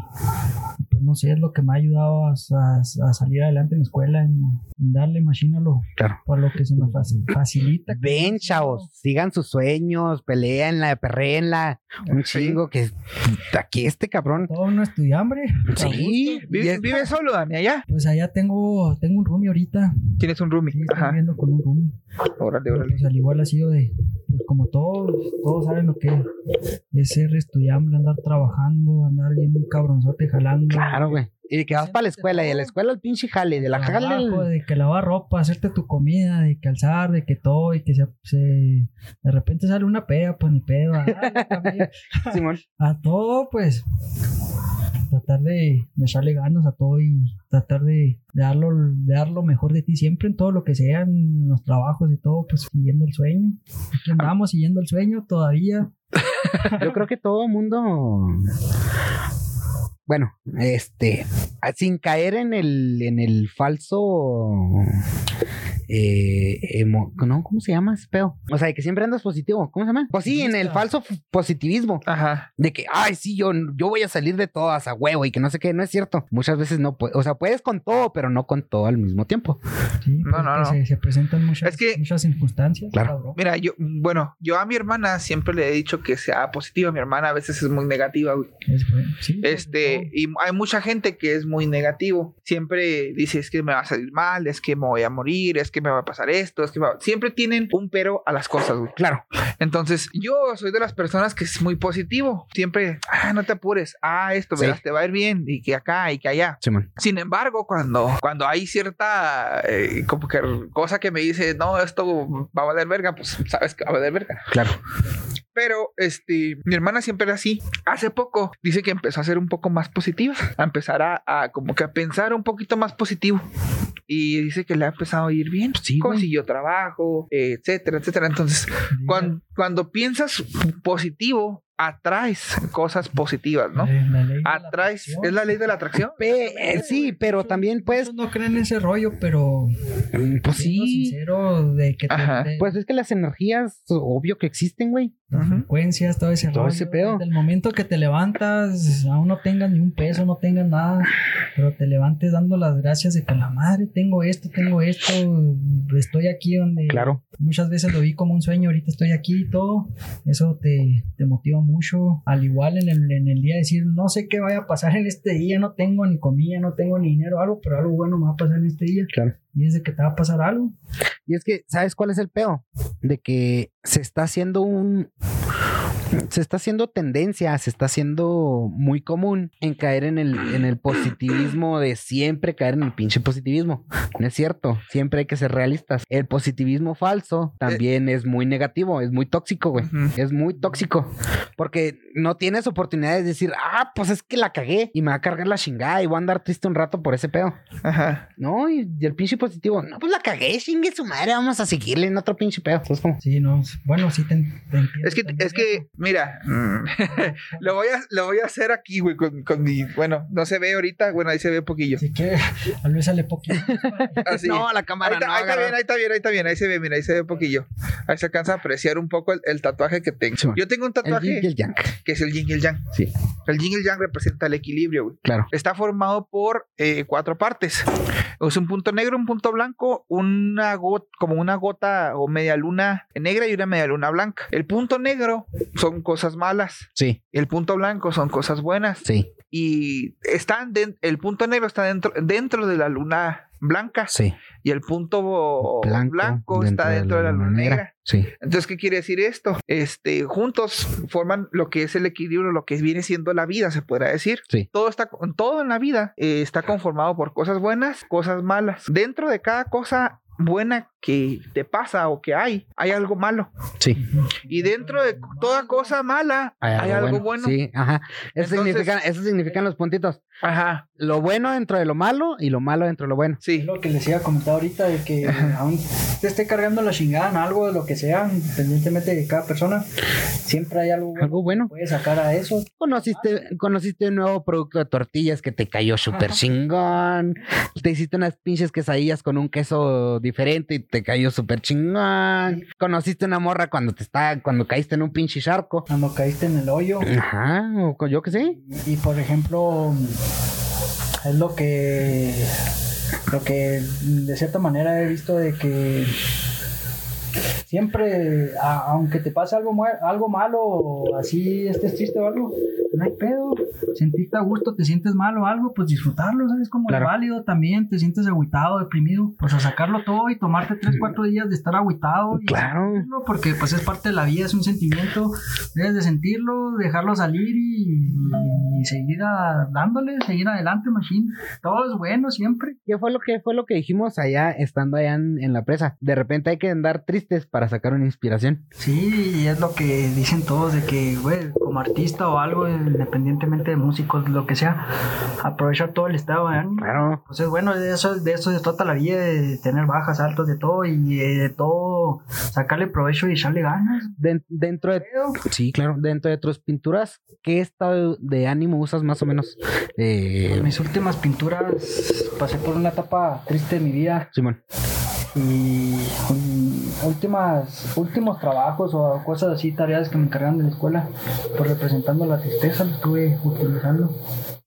pues no sé, es lo que me ha ayudado a, a- a salir adelante en la escuela, en, en darle machina a lo, Claro. por lo que se me faci- facilita. ven, chavos, sigan sus sueños, peleenla, perréenla, un Sí. chingo que aquí este cabrón. Todo no estudiambre. Sí, ¿Vive, es- vive solo, Dani, allá? Pues allá tengo, tengo un roomie ahorita. Tienes un roomie. Sí, estoy Ajá. viviendo con un roomie. Órale, órale. pues al igual ha sido de, pues como todos, todos saben lo que es ser estudiante, andar trabajando, andar viendo un cabronzote jalando. Claro, güey. Y de que vas para la escuela y de la escuela el pinche jale, de la jale. El- de que lavar ropa, hacerte tu comida, de que alzar, de que todo, y que se, se- de repente sale una peda, pues ni pedo. Simón. a todo, pues. Tratar de, de echarle ganas a todo y tratar de, darlo, de dar lo mejor de ti siempre en todo lo que sea, en los trabajos y todo, pues siguiendo el sueño. Aquí andamos siguiendo el sueño todavía. Yo creo que todo mundo. Bueno, este, sin caer en el, en el falso, eh, emo- ¿no? ¿Cómo se llama ese pedo? O sea, de que siempre andas positivo, ¿cómo se llama? Pues sí, en el falso positivismo, Ajá. de que, ay, sí, yo, yo voy a salir de todas a huevo y que no sé qué, no es cierto. Muchas veces no puedes, o sea, puedes con todo, pero no con todo al mismo tiempo. Sí, No, no, no. Se, se presentan muchas, Es que- muchas circunstancias. Claro. cabrón. Mira, yo, bueno, yo a mi hermana siempre le he dicho que sea positiva. Mi hermana a veces es muy negativa, güey. Es bueno, sí, Este, y hay mucha gente que es muy negativo. Siempre dice, es que me va a salir mal, es que me voy a morir, es que me va a pasar esto, es que me va-". Siempre tienen un pero a las cosas, güey. Claro. Entonces, yo soy de las personas que es muy positivo. Siempre, ah, no te apures, ah, esto, Sí. verás, te va a ir bien, y que acá, y que allá. Simón. Sin embargo, cuando, cuando hay cierta eh, como que cosa que me dice, no, esto va a valer verga, pues sabes que va a valer verga. Claro. Pero este, mi hermana siempre era así. Hace poco dice que empezó a ser un poco más positiva, a empezar a, a como que a pensar un poquito más positivo. Y dice que le ha empezado a ir bien. Sí, consiguió trabajo, etcétera, etcétera. Entonces, cuando, cuando piensas positivo, atraes cosas positivas, ¿no? La Atraes, es la ley de la atracción. Pe- eh, sí, pero también pues, no creen en ese rollo, pero mm, pues siendo sí. sincero de que te- de- Pues es que las energías, obvio que existen, güey. las frecuencias, todo ese Todo rollo, ese pedo. Desde el momento que te levantas, aún no tengas ni un peso, no tengas nada, pero te levantes dando las gracias de que la madre, tengo esto, tengo esto, estoy aquí donde Claro. muchas veces lo vi como un sueño, ahorita estoy aquí y todo, eso te, te motiva mucho, al igual en el, en el día decir, no sé qué vaya a pasar en este día, no tengo ni comida, no tengo ni dinero, algo, pero algo bueno me va a pasar en este día, Claro. y es de que te va a pasar algo. Y es que, ¿sabes cuál es el peo? De que se está haciendo un. Se está haciendo tendencia, se está haciendo muy común en caer en el, en el positivismo de siempre caer en el pinche positivismo. No es cierto, siempre hay que ser realistas. El positivismo falso también es muy negativo, es muy tóxico, güey. Es muy tóxico. Porque no tienes oportunidades de decir, ah, pues es que la cagué y me va a cargar la chingada y voy a andar triste un rato por ese pedo. Ajá. No, y, y el pinche positivo, no, pues la cagué, chingue su madre, vamos a seguirle en otro pinche pedo. Entonces, como, Sí, no, bueno, sí te, te entiendo. Es que, es que. Mira, lo voy a, lo voy a hacer aquí, güey, con, con mi, bueno, no se ve ahorita, bueno, ahí se ve un poquillo. Así que tal vez sale poquito. Así. no, la cámara no ahí está bien, ahí está bien, ahí está bien, ahí se ve, mira, ahí se ve un poquillo. Ahí se alcanza a apreciar un poco el, el tatuaje que tengo. Sí. Yo tengo un El tatuaje yin y el yang. que es el yin y el yang. Sí, El yin y el yang representa el equilibrio, güey. claro. Está formado por eh, cuatro partes. Es un punto negro, un punto blanco, una gota, como una gota o media luna negra y una media luna blanca. El punto negro son cosas malas. Sí, El punto blanco son cosas buenas. sí, Y están den- el punto negro está dentro, dentro de la luna blanca sí. y el punto Blanco, blanco, está dentro de la luna negra. Sí, Entonces, ¿qué quiere decir esto? Este, juntos forman lo que es el equilibrio, lo que viene siendo la vida, se podrá decir. Sí. Todo está, todo en la vida eh, está conformado por cosas buenas, cosas malas. Dentro de cada cosa buena que te pasa o que hay, hay algo malo. sí. Y dentro de toda cosa mala, hay, algo, bueno. Sí, ajá. Eso, Entonces- significan, eso significan los puntitos. Ajá, Lo bueno dentro de lo malo y lo malo dentro de lo bueno. sí. Lo que les iba a comentar ahorita, de que aún te esté cargando la chingada en algo de lo que sea, independientemente de cada persona, siempre hay algo, Algo bueno. puedes sacar a eso. Conociste, conociste un nuevo producto de tortillas que te cayó súper chingón. Te hiciste unas pinches quesadillas con un queso diferente y te cayó súper chingón. Conociste una morra cuando te está, cuando caíste en un pinche charco. Cuando caíste en el hoyo. Ajá, o yo qué sé. Y por ejemplo, es lo que lo que de cierta manera he visto de que siempre, a- aunque te pase algo, algo malo así estés triste o algo, no hay pedo. Sentirte a gusto, te sientes mal o algo, pues disfrutarlo, ¿sabes? Como Claro. es válido también, te sientes agüitado, deprimido, pues a sacarlo todo y tomarte 3, 4 días de estar agüitado. Y Claro. sentirlo, Porque pues es parte de la vida, es un sentimiento, debes de sentirlo, dejarlo salir y, y seguir a- dándole, seguir adelante, machine. Todo es bueno siempre. ¿Qué fue lo que fue lo que dijimos allá estando allá en, en la presa? De repente hay que andar tristes para para sacar una inspiración. Sí, es lo que dicen todos de que, güey, como artista o algo, independientemente de músicos, lo que sea, aprovechar todo el estado de ánimo. Claro. Pues es bueno, de eso, de eso se trata la vida, de tener bajas, altos, de todo, y eh, de todo sacarle provecho y echarle ganas. Den- dentro de sí, claro, dentro de tus pinturas, ¿qué estado de ánimo usas más o menos? Eh, Mis últimas pinturas, pasé por una etapa triste de mi vida, Simón. Y mm, últimas últimos trabajos o cosas así tareas que me encargaron de la escuela pues representando la tristeza lo estuve utilizando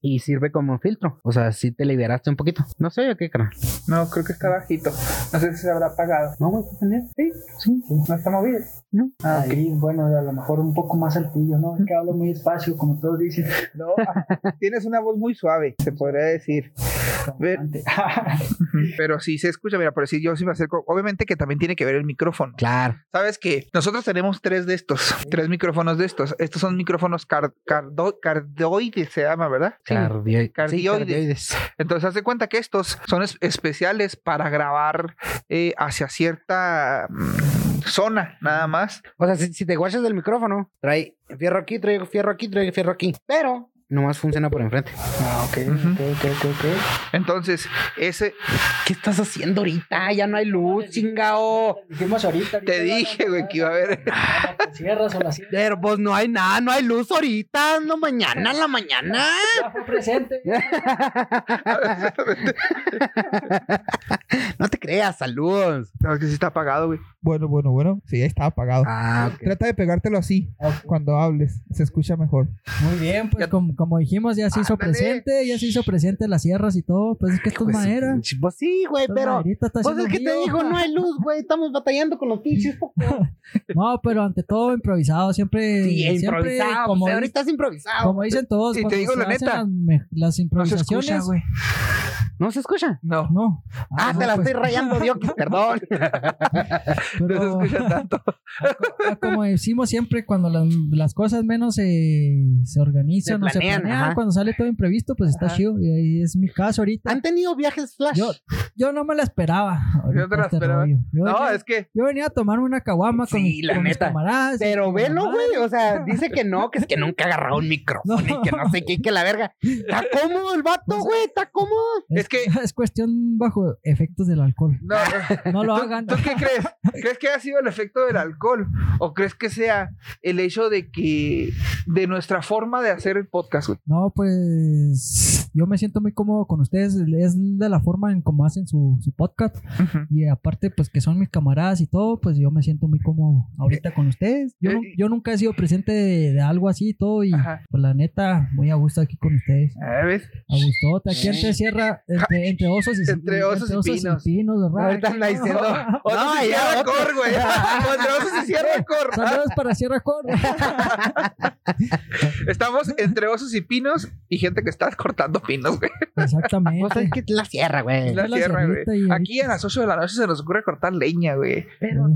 Y sirve como filtro. O sea, si te liberaste un poquito. No sé, ¿o qué, canal? No, creo que está bajito. No sé si se habrá apagado. No, güey, ¿está prendido? Sí, Sí. no está movido. No. Ah, ahí bueno a lo mejor un poco más altillo no es que hablo muy despacio como todos dicen No, tienes una voz muy suave, se podría decir. Ver- Pero sí se escucha, mira, por decir yo sí me acerco. Obviamente que también tiene que ver el micrófono. Claro. Sabes que nosotros tenemos tres de estos, tres micrófonos de estos. Estos son micrófonos car- cardo- cardioides, se llama, ¿verdad? Sí. Cardioides. Sí, Cardioides. cardioides. Entonces, haz de cuenta que estos son es- especiales para grabar eh, hacia cierta mm, zona, nada más. O sea, si, si te guachas del micrófono, trae fierro aquí, trae fierro aquí, trae fierro aquí. Pero nomás funciona por enfrente. ah ok Ujú. ok ok ok, ok. Entonces, ese, ¿Qué estás haciendo ahorita? Ya no hay luz, chingao. dijimos ahorita, ahorita te dije, güey, que iba a haber. ¿Te cierras o la cierras? Pero pues no hay nada, no hay luz ahorita. No mañana, en la mañana. ya fue presente No te creas, saludos. No, es que sí está apagado, güey. Bueno, bueno, bueno. Sí, ya está apagado. Ah. Trata de pegártelo así cuando hables. Se escucha mejor. Muy bien, pues como, como dijimos, ya se hizo Ándale. presente, ya se hizo presente las sierras y todo. Pues es que esto es Pues, madera. Pues sí, güey, pero. Pues es que te digo, no hay luz, güey. Estamos batallando con los pinches. No, pero ante todo improvisado, siempre. Sí, siempre, improvisado. como, pues, ahorita es improvisado. como dicen todos, Y te digo se la neta, las, me- las No se improvisaciones. escucha, güey. ¿No se escucha? No. No. Ah, no, te la pues, estoy rayando, Dios, perdón. No se escucha tanto. Ah, como decimos siempre, cuando las, las cosas menos se, se organizan Se o se planean, planean, ajá. cuando sale todo imprevisto, pues está Ajá. chido. Y ahí es mi caso ahorita. ¿Han tenido viajes flash? Yo, yo no me la esperaba. Yo te la este esperaba. Yo, No, venía, es que yo venía a tomarme una caguama con, Sí, mis- la con mis neta. camaradas. Pero con velo, güey. O sea, dice que no, que es que nunca ha agarrado un micrófono y que no sé qué, y que la verga. Está cómodo el vato, güey. Está cómodo. Es, Es que- es cuestión bajo efectos del alcohol. no. No lo ¿Tú, hagan. tú qué crees? ¿Crees que ha sido el efecto del alcohol? ¿O crees que sea el hecho de que de nuestra forma de hacer el podcast, No, pues yo me siento muy cómodo con ustedes. Es de la forma en cómo hacen su, su podcast. Y aparte, pues que son mis camaradas y todo, pues yo me siento muy cómodo ahorita con ustedes. Yo, eh, yo nunca he sido presente de, de algo así y todo. Y Ajá. pues la neta, muy a gusto aquí con ustedes. A ver, A gustote. Aquí entre sierra, entre, entre osos y Entre osos y pinos. ¿verdad? Ahorita anda diciendo. No, se ya, cierra otro. cor, güey. Otro se cierra cor. Saludos para Sierra Cor. Estamos entre osos y pinos y gente que está cortando pinos, güey. Exactamente. Pues es que la sierra, güey. La la sierra, güey. Aquí a las 8 de la noche se nos ocurre cortar leña, güey. Pero,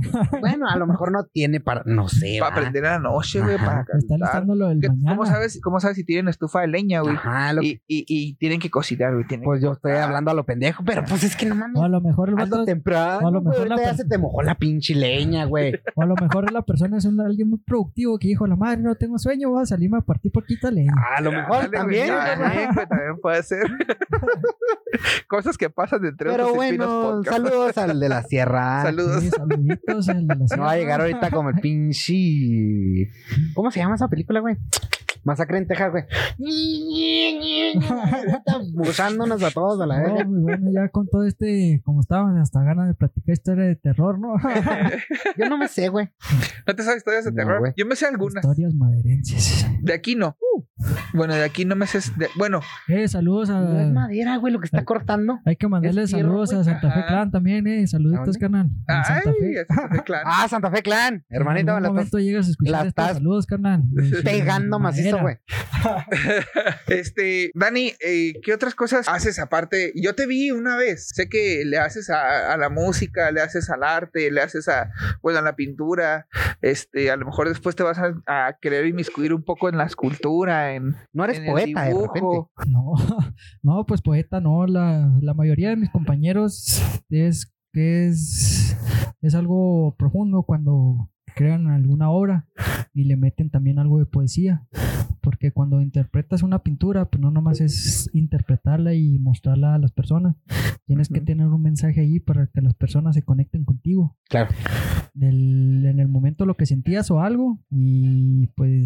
bueno, a lo mejor no tiene para. No sé. Para va. prender a la noche, güey, para Está calentar. listando lo del ¿Qué- mañana. ¿Cómo sabes, ¿Cómo sabes si tienen estufa de leña, güey? Ajá, lo- Y, y, y tienen que cocinar, güey. tienen pues yo estoy hablando a lo pendejo, pero pues es que no mames. O a lo mejor el vato, temprano. a lo mejor la ya se te mojó la pinche leña, güey. o a lo mejor la persona es un, alguien muy productivo que dijo, la madre, no tengo sueño, voy a salirme a partir poquita leña. A lo mejor también. También, puede ser. Cosas que pasan entre Pero bueno, podcast. saludos al de la sierra. Saludos. Sí, saluditos. el de la No va a sierra. llegar ahorita como el pinche. ¿Cómo se llama esa película, güey? Masacre en Texas, güey. Está buscándonos a todos a la No, vez. muy bueno, ya con todo este, como estaban, hasta ganas de platicar historia de terror, ¿no? Yo no me sé, güey. ¿No te sabes historias de No, terror? güey. Yo me sé algunas. Historias maderenses. De aquí no. Bueno, de aquí no me sé. de- bueno, Eh, saludos a... No es madera, güey, lo que está cortando. Hay que mandarle saludos a. Santa Fe Ajá. Clan también, eh. Saluditos. En ay, Santa Fe. claro. Ah, Santa Fe Clan. Hermanito, en me la algún estás momento llegas a escuchar la estás saludos, carnal. pegando macizo, güey. Este, Dani, eh, ¿qué otras cosas haces aparte? Yo te vi una vez. Sé que le haces a, a la música, le haces al arte, le haces a, bueno, a la pintura. Este, a lo mejor después te vas a, a querer inmiscuir un poco en la escultura, en, No eres en el poeta, de repente. No, no, pues poeta no. La, la mayoría de mis compañeros es que es es algo profundo cuando crean alguna obra y le meten también algo de poesía. Porque cuando interpretas una pintura, pues no nomás es interpretarla y mostrarla a las personas. Tienes que tener un mensaje ahí para que las personas se conecten contigo. Claro. Del- en el momento lo que sentías o algo. Y pues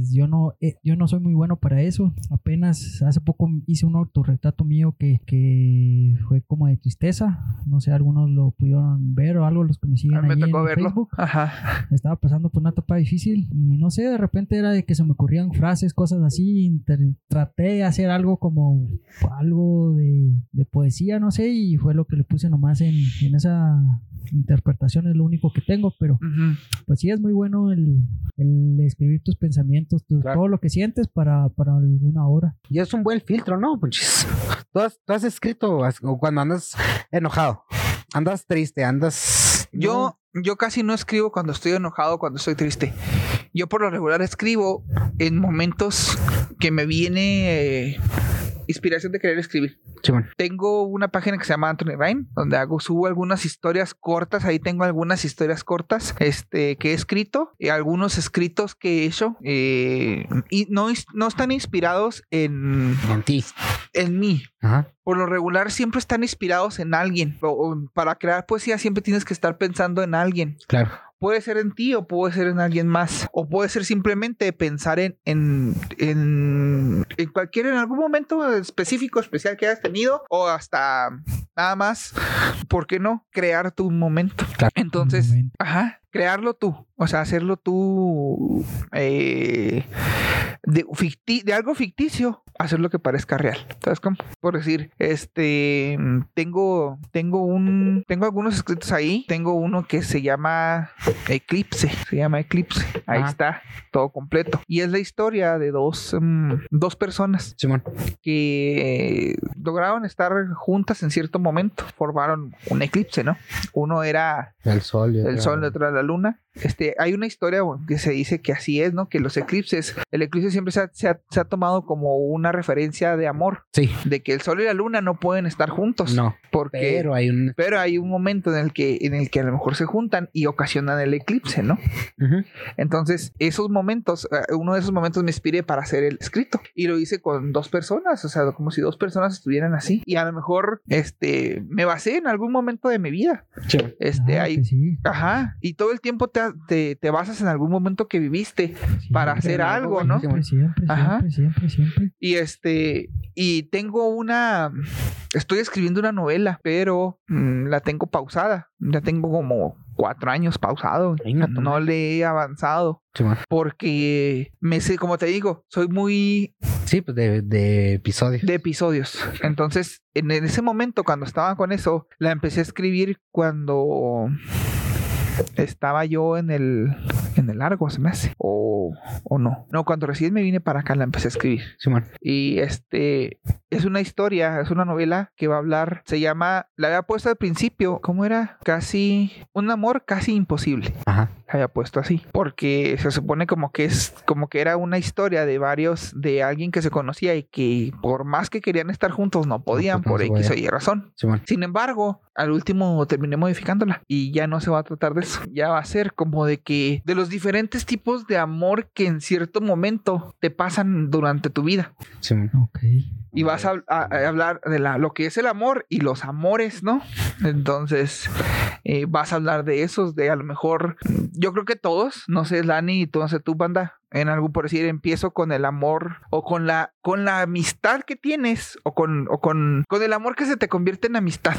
no, eh, yo no soy muy bueno para eso. Apenas hace poco hice un autorretrato mío que, que fue como de tristeza. No sé, algunos lo pudieron ver o algo, los que me siguen me tocó en verlo. Facebook Ajá. estaba pasando por una etapa difícil y no sé, de repente era de que se me ocurrían frases, cosas así, traté de hacer algo como algo de, de poesía, no sé, y fue lo que le puse nomás en, en esa interpretación, es lo único que tengo, pero pues sí es muy bueno el, el escribir tus pensamientos, tu- Claro. Todo lo que sientes para, para alguna hora. Y es un buen filtro, ¿no? Tú has, tú has escrito cuando andas enojado, andas triste, andas... Yo, yo casi no escribo cuando estoy enojado, cuando estoy triste. Yo por lo regular escribo en momentos que me viene eh, inspiración de querer escribir. Tengo una página que se llama Anthony Rain, donde hago, subo algunas historias cortas. Ahí tengo algunas historias cortas este, que he escrito, y algunos escritos que he hecho. eh, y no, no están inspirados en, En ti. en mí. Ajá. Por lo regular siempre están inspirados en alguien. O- o para crear poesía siempre tienes que estar pensando en alguien. Claro. Puede ser en ti o puede ser en alguien más. O puede ser simplemente pensar en, en, en, en cualquier, en algún momento específico, especial que hayas tenido. O hasta nada más, ¿por qué no? Crear tu momento. Claro. Entonces, momento. ajá, crearlo tú. O sea, hacerlo tú eh, de, ficti- de algo ficticio, hacerlo que parezca real. ¿Sabes cómo? Por decir, este, tengo, tengo un, tengo algunos escritos ahí. Tengo uno que se llama Eclipse. Se llama Eclipse. Ahí Ajá. está, todo completo. Y es la historia de dos, mm, dos personas Simón. que lograron estar juntas en cierto momento. Formaron un eclipse, ¿no? Uno era El sol. y el sol detrás de la luna. Este, hay una historia bueno, que se dice que así es, ¿no? Que los eclipses, el eclipse siempre se ha, se ha- se ha tomado como una referencia de amor, Sí. de que el sol y la luna no pueden estar juntos. No. porque Pero hay un... pero hay un momento en el que en el que a lo mejor se juntan y ocasionan el eclipse, ¿no? Entonces, esos momentos, eh, uno de esos momentos me inspiré para hacer el escrito. Y lo hice con dos personas, o sea, como si dos personas estuvieran así. Y a lo mejor, este, me basé en algún momento de mi vida. Simón. Este, que sí, Ajá, y todo el tiempo te, te, te basas en algún momento que viviste para hacer algo, ¿no? Siempre, siempre, Ajá. siempre, siempre, siempre. Y este, y tengo una, estoy escribiendo una novela, pero mm, la tengo pausada, ya tengo como cuatro años pausado, Ay, no, no le he avanzado, porque me sé, como te digo, soy muy Sí, pues de, de episodios. de episodios. Entonces, en ese momento, cuando estaba con eso, la empecé a escribir cuando estaba yo en el en el largo, se me hace. O, o no. No, cuando recién me vine para acá la empecé a escribir. Y este es una historia, es una novela que va a hablar, se llama, la había puesto al principio, ¿cómo era? Casi, un amor casi imposible. Ajá. La había puesto así, porque se supone como que es, como que era una historia de varios, de alguien que se conocía y que por más que querían estar juntos no podían pues por X o. Y razón. Sin embargo, al último terminé modificándola y ya no se va a tratar de eso. Ya va a ser como de que de los diferentes tipos de amor que en cierto momento te pasan durante tu vida. Simón. Ok. Y vas a, a- a hablar de la, lo que es el amor y los amores, ¿no? Entonces, eh, vas a hablar de esos, de a lo mejor, yo creo que todos, no sé, Lani, tú, no sé, tú, banda, en algún por decir, empiezo con el amor o con la, con la amistad que tienes o con, o con, con el amor que se te convierte en amistad.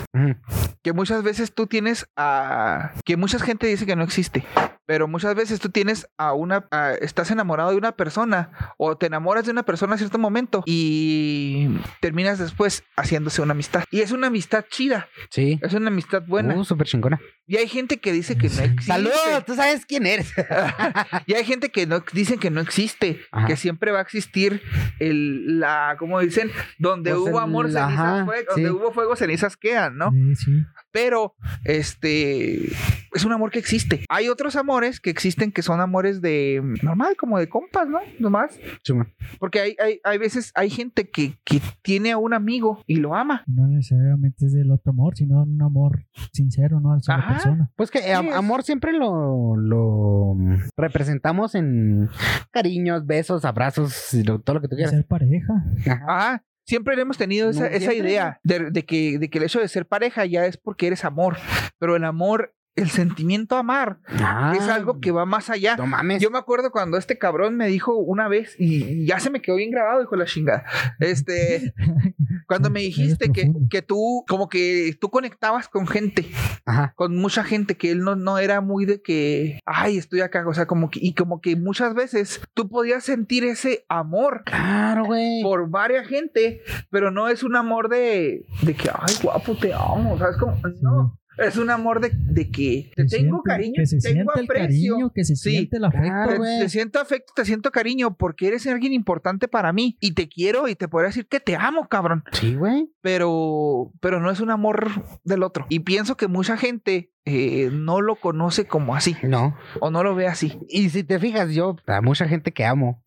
Que muchas veces tú tienes a, que mucha gente dice que no existe. Pero muchas veces tú tienes a una, a- estás enamorado de una persona o te enamoras de una persona a cierto momento y terminas después haciéndose una amistad. Y es una amistad chida, Sí. es una amistad buena. Uh, súper chingona. Y hay gente que dice que no existe. Saludos, tú sabes quién eres. y hay gente que no dicen que no existe, Ajá. que siempre va a existir el la, como dicen, donde Pues hubo el- amor, cenizas ajá, fue- sí. donde hubo fuego, cenizas quedan, ¿no? Sí, sí. Pero este es un amor que existe. Hay otros amores que existen que son amores de normal, como de compas, ¿no? Nomás. Simón. Porque hay, hay, hay veces, hay gente que, que tiene a un amigo y lo ama. No necesariamente es del otro amor, sino un amor sincero, ¿no? Ajá. persona. Pues que Sí, am- es- amor siempre lo, lo representamos en cariños, besos, abrazos, todo lo que tú quieras. Ser pareja. Ajá. Ajá. Siempre hemos tenido esa, No, esa idea de, de que, de que el hecho de ser pareja ya es porque eres amor. Pero el amor, el sentimiento a amar, Ah, es algo que va más allá. No mames. Yo me acuerdo cuando este cabrón me dijo una vez, y, ya se me quedó bien grabado, hijo de la chingada. Este, cuando me dijiste que, que tú, como que tú conectabas con gente, Ajá. con mucha gente, que él no, no era muy de que, ay, estoy acá, o sea, como que, y como que muchas veces tú podías sentir ese amor Claro, güey. por varias gente, pero no es un amor de, de que, ay, guapo, te amo, ¿sabes cómo? No, es un amor de, de que te tengo siente- cariño, Que se te tengo siente el aprecio. cariño, que se Sí, siente el afecto. claro, Te, siento afecto, te siento cariño porque eres alguien importante para mí y te quiero y te podría decir que te amo, cabrón. Sí, güey. Pero, pero no es un amor del otro. Y pienso que mucha gente eh, no lo conoce como así No. o no lo ve así. Y si te fijas, yo, a mucha gente que amo,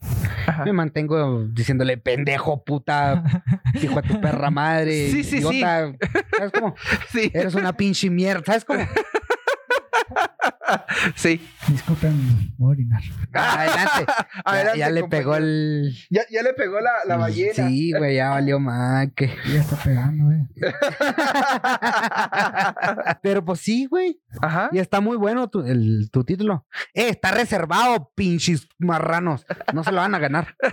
Ajá. me mantengo diciéndole pendejo, puta, hijo de tu perra madre, Sí, sí, sí. ¿Sabes cómo? Sí, Eres una pinche mierda. ¿Sabes cómo? sí. Disculpen, voy a orinar. Adelante. Ya- Adelante, ya, le pegó el. Ya, ya le pegó la, la ballena. Sí, güey, ya valió más que. Ya está pegando, eh. Pero pues sí, güey. Ajá. Y está muy bueno tu, el, tu título. Eh, está reservado, pinches marranos. No se lo van a ganar.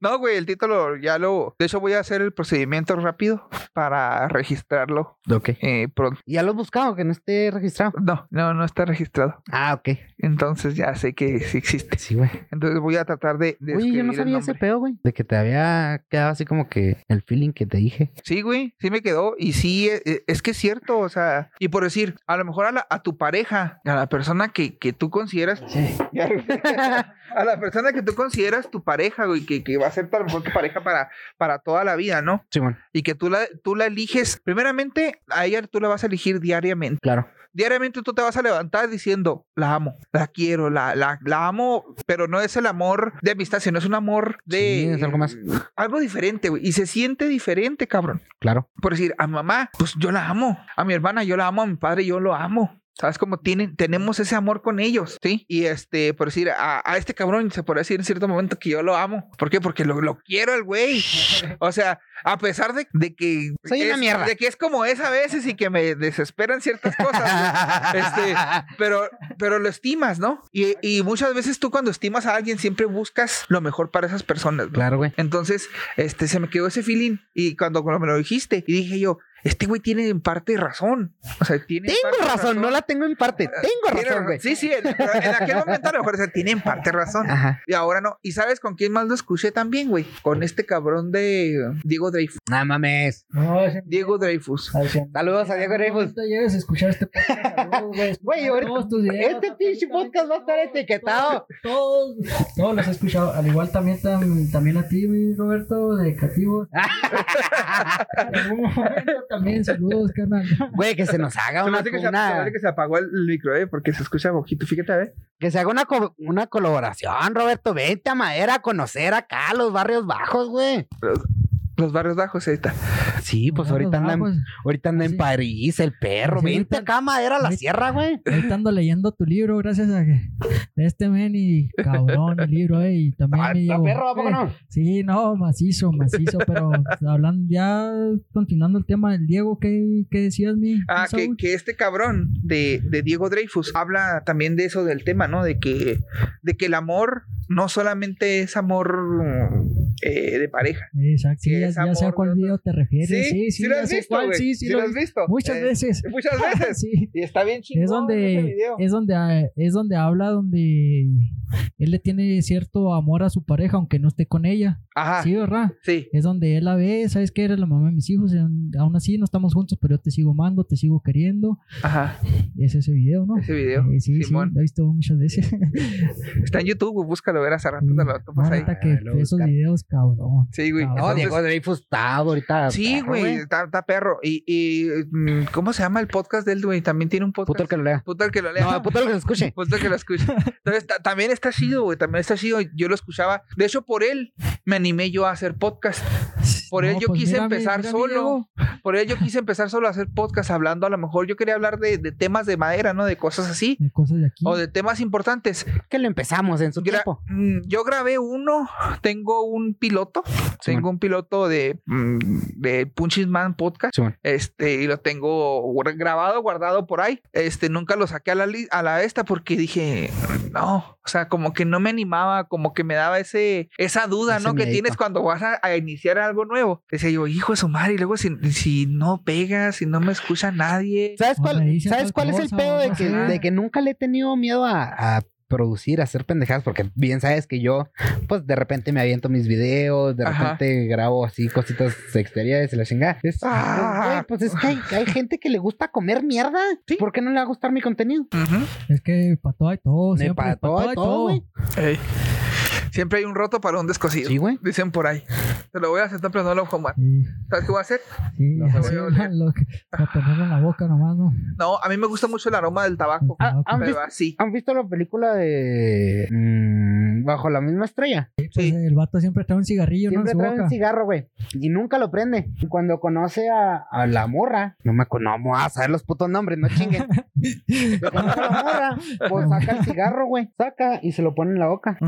No, güey, el título ya lo. De hecho, voy a hacer el procedimiento rápido para registrarlo Ok. eh, pronto. ¿Ya lo has buscado que no esté registrado? No, no, no está registrado. Ah, ok. Entonces ya sé que sí existe. Sí, güey. Entonces voy a tratar de. de Oye, yo no sabía ese pedo, güey. De que te había quedado así como que el feeling que te dije. Sí, güey, sí me quedó. Y sí, eh, es que es cierto, o sea, y por decir, a lo mejor a, a tu pareja, a la persona que, que tú consideras, a la persona que tú consideras tu pareja, güey, que, que va a ser lo mejor tu pareja para, para toda la vida, ¿no? Simón, Y que tú la, tú la eliges, primeramente, a ella tú la vas a elegir diariamente. claro. Diariamente tú te vas a levantar diciendo, la amo, la quiero, la, la, la amo, pero no es el amor de amistad, sino es un amor de... Sí, es algo más. Algo diferente, güey. Y se siente diferente, cabrón Claro. por decir, a mi mamá, pues yo la amo. A mi hermana yo la amo, a mi padre yo lo amo. ¿Sabes cómo tienen, tenemos ese amor con ellos? ¿Sí? Y este, por decir, a, a este cabrón se puede decir en cierto momento que yo lo amo. ¿Por qué? Porque lo, lo quiero el güey. O sea, a pesar de, de que... Soy una es- mierda. De que es como es a veces y que me desesperan ciertas cosas. este, pero, pero lo estimas, ¿no? Y, y muchas veces tú cuando estimas a alguien siempre buscas lo mejor para esas personas, ¿no? Claro, güey. Entonces, este, se me quedó ese feeling. Y cuando, cuando me lo dijiste, y dije yo, este güey tiene en parte razón. O sea, tiene. en Tengo razón, no la tengo en parte. Tengo Tiene razón, güey. Sí, sí, en, pero en aquel momento a lo mejor o sea, tiene en parte razón. Ajá. Y ahora no. ¿Y sabes con quién más lo escuché también, güey? Con este cabrón de Diego Dreyfus. No mames. No, Diego Dreyfus. Sí. Saludos a Diego Dreyfus. Llegas a escuchar este podcast, güey. Este pinche podcast va a estar etiquetado. Todos, todos los he escuchado. Al igual también, tam- también a ti, Roberto, de Cativos. en algún momento también, saludos, carnal. Güey, que se nos haga Se una, que se, se me una- hace que se apagó el, el micro, ¿eh? Porque se escucha poquito. Fíjate, a ver. que se haga una, co- una colaboración, Roberto. Vente a Madera a conocer acá los barrios bajos, güey. Los barrios bajos, ahí está. Sí, pues Barrios ahorita anda, en, ahorita anda en. París, el perro. Sí, Vente acá a Madera a la ahorita- sierra, güey. Ahorita ando leyendo tu libro, gracias a que de este men y cabrón el libro, eh, y también Ah, digo, perro, ¿a poco eh, no? Sí, no, macizo, macizo, pero hablando ya, continuando el tema del Diego, ¿qué, qué decías, mi? Ah, que, que este cabrón de, de Diego Dreyfus habla también de eso del tema, ¿no? De que, de que el amor no solamente es amor eh, de pareja. Exacto, sí, ya, sé a cuál video te refieres. Sí, sí, lo ya has sé visto, cuál, güey. sí, sí, lo lo has vi visto. Muchas Eh, veces. Muchas veces. sí. Y está bien chingón Es donde, ese video. es donde ah, es donde habla donde él le tiene cierto amor a su pareja aunque no esté con ella. Ajá. Sí, ¿verdad? Sí. Es donde él la ve, sabes que eres la mamá de mis hijos, aún así no estamos juntos, pero yo te sigo amando, te sigo queriendo. Ajá. Es ese video, ¿no? Ese video. Eh, sí, Simón. sí, lo he visto muchas veces. Está en YouTube, búscalo, ver hace rato te lo topas No, ahí. neta que lo esos videos cabrón. Sí, güey. No, Entonces- Dreyfus está ahorita. Sí, güey, está, está perro. Y, y, mm, ¿cómo se llama el podcast de él, güey? También tiene un podcast. Puto el que lo lea. Puto el que lo lea. No, puto el que lo escuche. Puto el que lo escuche. Entonces, ta- también está chido, güey. También está chido. Yo lo escuchaba. De hecho, por él me animé yo a hacer podcast. Por él No, yo pues quise mira, mi- empezar mira, mi solo. Diego. Por él yo quise empezar solo a hacer podcast hablando. A lo mejor yo quería hablar de, de temas de madera, ¿no? De cosas así. De cosas de aquí. O de temas importantes. Que lo empezamos en su Gra- tiempo. mm, yo grabé uno, tengo un piloto, tengo un piloto de, mm, de Punching Man Podcast, Simón. este, y lo tengo grabado, guardado por ahí, este, nunca lo saqué a la, a la esta porque dije, no, o sea, como que no me animaba, como que me daba ese, esa duda, Ese ¿no? Que tienes cuando vas a, a iniciar algo nuevo. Decía yo, hijo de su madre, y luego si, si no pega, si no me escucha nadie. ¿Sabes cuál, ¿sabes cuál es el pedo de que, de que nunca le he tenido miedo a, a producir, a hacer pendejadas? Porque bien sabes que yo, pues de repente me aviento mis videos, de Ajá. repente grabo así cositas exteriores y la chingada. Es, Ah. güey, pues es que hay, hay gente que le gusta comer mierda. Sí. ¿Por qué no le va a gustar mi contenido? Ujú. Es que para todo hay todo. Me Siempre, pa' todo hay todo, güey. Siempre hay un roto para un descosido. Sí, güey. Dicen por ahí. Te lo voy a hacer, pero no lo voy a fumar. Sí, ¿Sabes qué voy a hacer? sí, No así, voy a lo que, en la boca nomás, ¿no? No, a mí me gusta mucho el aroma del tabaco. Ah, ¿han, visto, así. han visto la película de mm, Bajo la misma estrella? Pues Sí. el vato siempre trae un cigarrillo, ¿no? En Siempre trae boca. un cigarro, güey. Y nunca lo prende. Y cuando conoce a, a la morra, no me no vamos a saber los putos nombres, no chinguen. Cuando conoce a la morra, pues saca el cigarro, güey. Saca y se lo pone en la boca.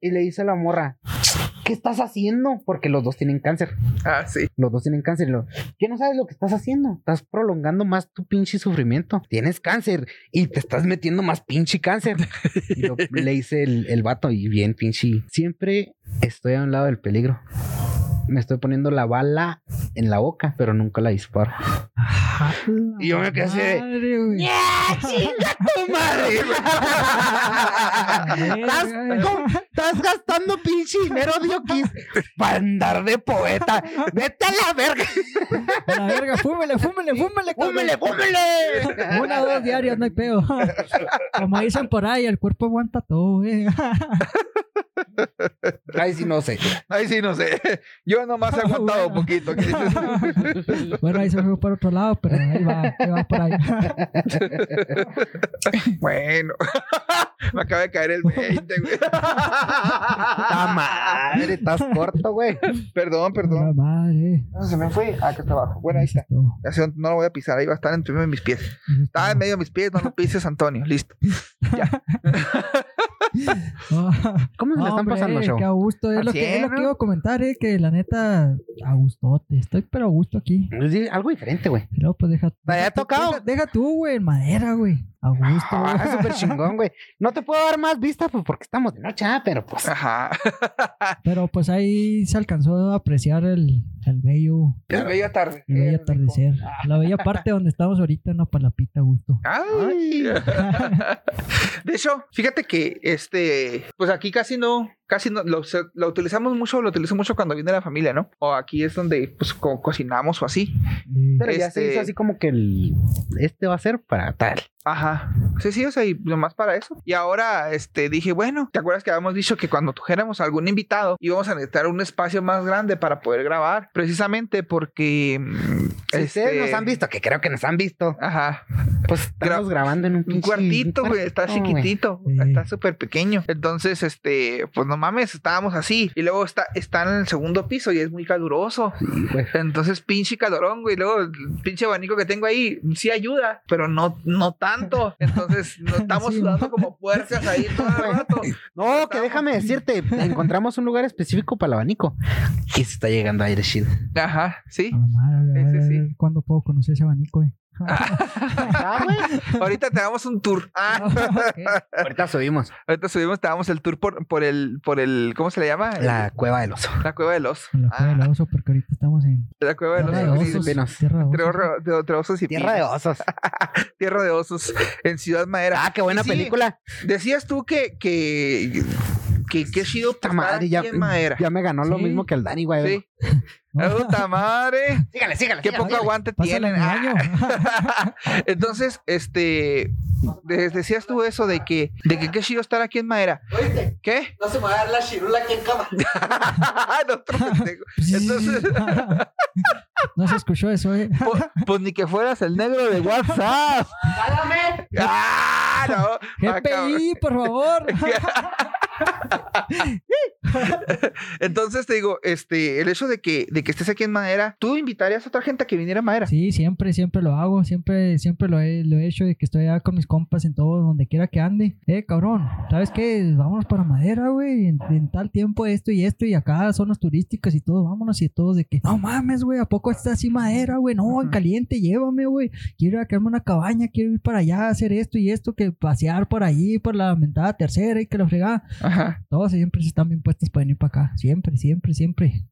Y le dice a la morra, ¿qué estás haciendo? Porque los dos tienen cáncer. Ah, sí. Los dos tienen cáncer. ¿Qué no sabes lo que estás haciendo? Estás prolongando más tu pinche sufrimiento. Tienes cáncer y te estás metiendo más pinche cáncer. Y lo- le dice el, el vato y bien pinche. Siempre estoy a un lado del peligro. Me estoy poniendo la bala en la boca, pero nunca la disparo. Ah, Y yo me quedé así de. ¡Chinga tu madre! estás, gastando pinche dinero, Diokis, para andar de poeta. Vete a la verga. A la verga, fúmele, fúmele, fúmele. ¡Fúmele, fúmele! Una o dos diarios, no hay pedo. Como dicen por ahí, el cuerpo aguanta todo, güey. Ay, sí, no sé. Ay, sí, no sé. Yo nomás he aguantado un poquito. Bueno, ahí se fue por otro lado, pero ahí va, ahí va por ahí. bueno. Me acaba de caer el 20, güey. ¡Ta madre! Estás corto, güey. Perdón, La perdón. madre. No, se me fue. Ah, Acá está abajo. Bueno, ahí está. Ya no lo voy a pisar. Ahí va a estar entre medio de mis pies. Eso es Está en medio de mis pies. No lo pises, Antonio. Listo. ¿Cómo se le están Hombre, pasando, show? Que a gusto, es lo que, es lo cien, que ¿no? iba a comentar, eh, que la neta, a gustote, estoy pero a gusto aquí. Algo diferente, güey. Luego, pues deja. ¿Te deja tocado? Deja, deja tú, güey, en madera, güey. A gusto, güey. Ah, súper chingón, güey. No te puedo dar más vista pues, porque estamos de noche, ah, pero pues. Ajá. Pero pues ahí se alcanzó a apreciar el, el bello, Es bella tarde. el bello atardecer. La bella parte donde estamos ahorita, no palapita a gusto. Ay. De hecho, fíjate que este, pues aquí casi no, casi no, lo, utilizamos mucho, lo utilizo mucho cuando viene la familia, ¿no? O aquí es donde pues co- cocinamos o así. Y- Pero ya se Este- hizo así como que el. Este va a ser para tal. Ajá. Sí, sí, o sea, y nomás para eso. Y ahora, este, dije, bueno, ¿te acuerdas que habíamos dicho que cuando tuviéramos algún invitado íbamos a necesitar un espacio más grande para poder grabar? Precisamente porque... mm, Si este, ustedes nos han visto, que creo que nos han visto, Ajá. pues estamos Gra- grabando en un, Un cuartito, güey, está chiquitito, está súper pequeño. Entonces, este, pues no mames, estábamos así. Y luego está, está en el segundo piso y es muy caluroso. Sí. Entonces, pinche calorón, güey. Luego, el pinche abanico que tengo ahí sí ayuda, pero no, no tanto. Entonces, no estamos Sí, sudando ¿no? como puercas ahí todo el rato. No, que déjame decirte, encontramos un lugar específico para el abanico. Y se está llegando aire chido. Ajá, sí. madre, a ver, sí. ¿Cuándo puedo conocer ese abanico, güey? Ah, güey. Ahorita te damos un tour. Ah. Ahorita subimos ahorita subimos, te damos el tour por, por el, por el, ¿cómo se le llama? El- la cueva del oso. la cueva del oso. La cueva del Ah, oso, porque ahorita estamos en la cueva del tierra oso. osos. Tierra de osos. orro- de- entre osos y Tierra de osos. Tierra de osos en Ciudad Madera. Ah, qué buena sí, película. Decías tú que que que qué chido Puta madre, ya, en madera. ya me ganó lo Sí. mismo que el Dani, güey. Sí. Puta madre. Sígale, sígale. Qué sígale, poco sígale. aguante Pásale tienen. Ah. año. Entonces, este decías tú eso de que, de que qué chido estar aquí en madera. ¿Qué? No se me va a dar la chirula aquí en cama. No, otro pendejo. Entonces, No se escuchó eso, eh. pues, pues ni que fueras el negro de WhatsApp. ¡Jálame! ¡Ah, no! GPI, por favor. Entonces te digo, este, el hecho de que, de que estés aquí en madera, ¿tú invitarías a otra gente a que viniera a madera? Sí, siempre, siempre lo hago. Siempre, siempre lo he, lo he hecho de que estoy allá con mis compas en todo, donde quiera que ande. Eh, cabrón, ¿sabes qué? Vámonos para madera, güey. En, en tal tiempo esto y esto y acá zonas turísticas y todo. Vámonos y todos de que, no mames, güey. ¿A poco está así madera, güey? No, en caliente, llévame, güey. Quiero ir a quedarme una cabaña, quiero ir para allá a hacer esto y esto, que pasear por ahí, por la mentada tercera y que la fregada. Ajá. Todos siempre están bien puestos para venir para acá. Siempre, siempre, siempre.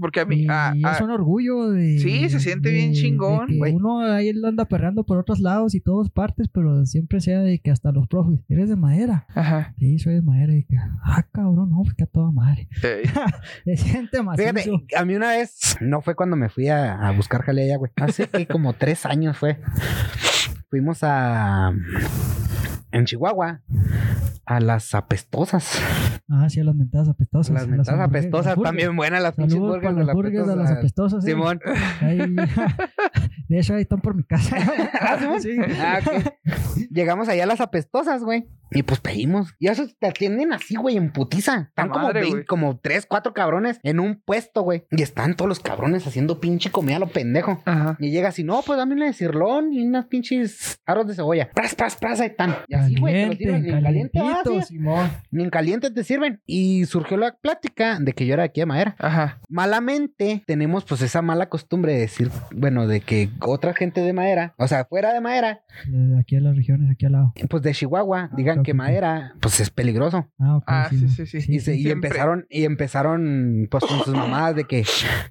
Porque a mí, Y ah, ah, es un orgullo de. Sí, se siente bien de- chingón, que güey. Uno ahí lo anda perreando por otros lados y todas partes, pero siempre sea de que hasta los profes. ¿Eres de madera? ajá. Sí, soy de madera. Y que, ah, cabrón, no, que a toda madre. Se siente macizo. Fíjate, a mí una vez, no fue cuando me fui a, a buscar jale allá, güey. Hace que como tres años fue. Fuimos a. En Chihuahua. A las apestosas. Ah, sí, a las mentadas apestosas. las mentadas hamburguesas, apestosas también buenas, las pinches burgers las burgers las apestosas. eh. Simón. Ahí- de hecho, ahí están por mi casa. Ah, Simón. Sí. Ah. Llegamos allá a las apestosas, güey. Y pues pedimos. Y eso te atienden así, güey, en putiza. Están como, madre, 20 güey. como tres, cuatro cabrones en un puesto, güey. Y están todos los cabrones haciendo pinche comida a lo pendejo. Ajá. Y llega así, no, pues dame una de cirlón y unas pinches aros de cebolla. Pras, pras, pras, ahí están. Y así, güey, te lo. Ni en caliente, ah, calientito, sí. Simón. Ni en caliente te sirven. Y surgió la plática de que yo era de aquí de madera. Ajá. Malamente tenemos pues esa mala costumbre de decir, bueno, de que otra gente de madera, o sea, fuera de madera, De aquí a las regiones, aquí al lado. pues de Chihuahua, digan ok, que madera, pues es peligroso. Ah, ok. Ah, sí, Simón. sí, sí. Y, se- y empezaron, y empezaron pues con sus mamadas de que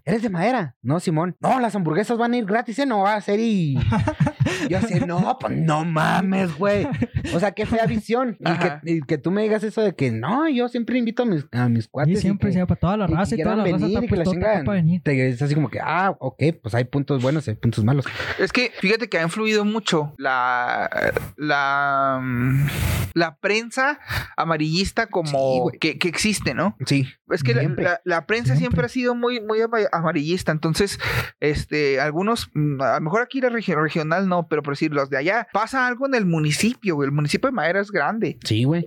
eres de madera, ¿no, Simón? No, las hamburguesas van a ir gratis, ¿eh? No va a ser y. Yo así, no, pues no mames, güey. O sea, qué fea visión. Y que, y que tú me digas eso de que no, yo siempre invito a mis, a mis Sí, cuates. y siempre, que- sea para toda la raza y, toda la raza venir está y que la chingada. para venir. Te- Es así como que, ah, ok, pues hay puntos buenos y hay puntos malos. Es que fíjate que ha influido mucho la la mm, la prensa amarillista como Sí, que, que existe, ¿no? Sí. Es que la, Siempre. la- la prensa siempre. Siempre. ha sido muy, muy ama- amarillista. Entonces, este, algunos, mm, a lo mejor aquí la regi- regional no, pero por decir los de allá, pasa algo en el municipio, güey. El municipio de Madera es grande, Sí, güey.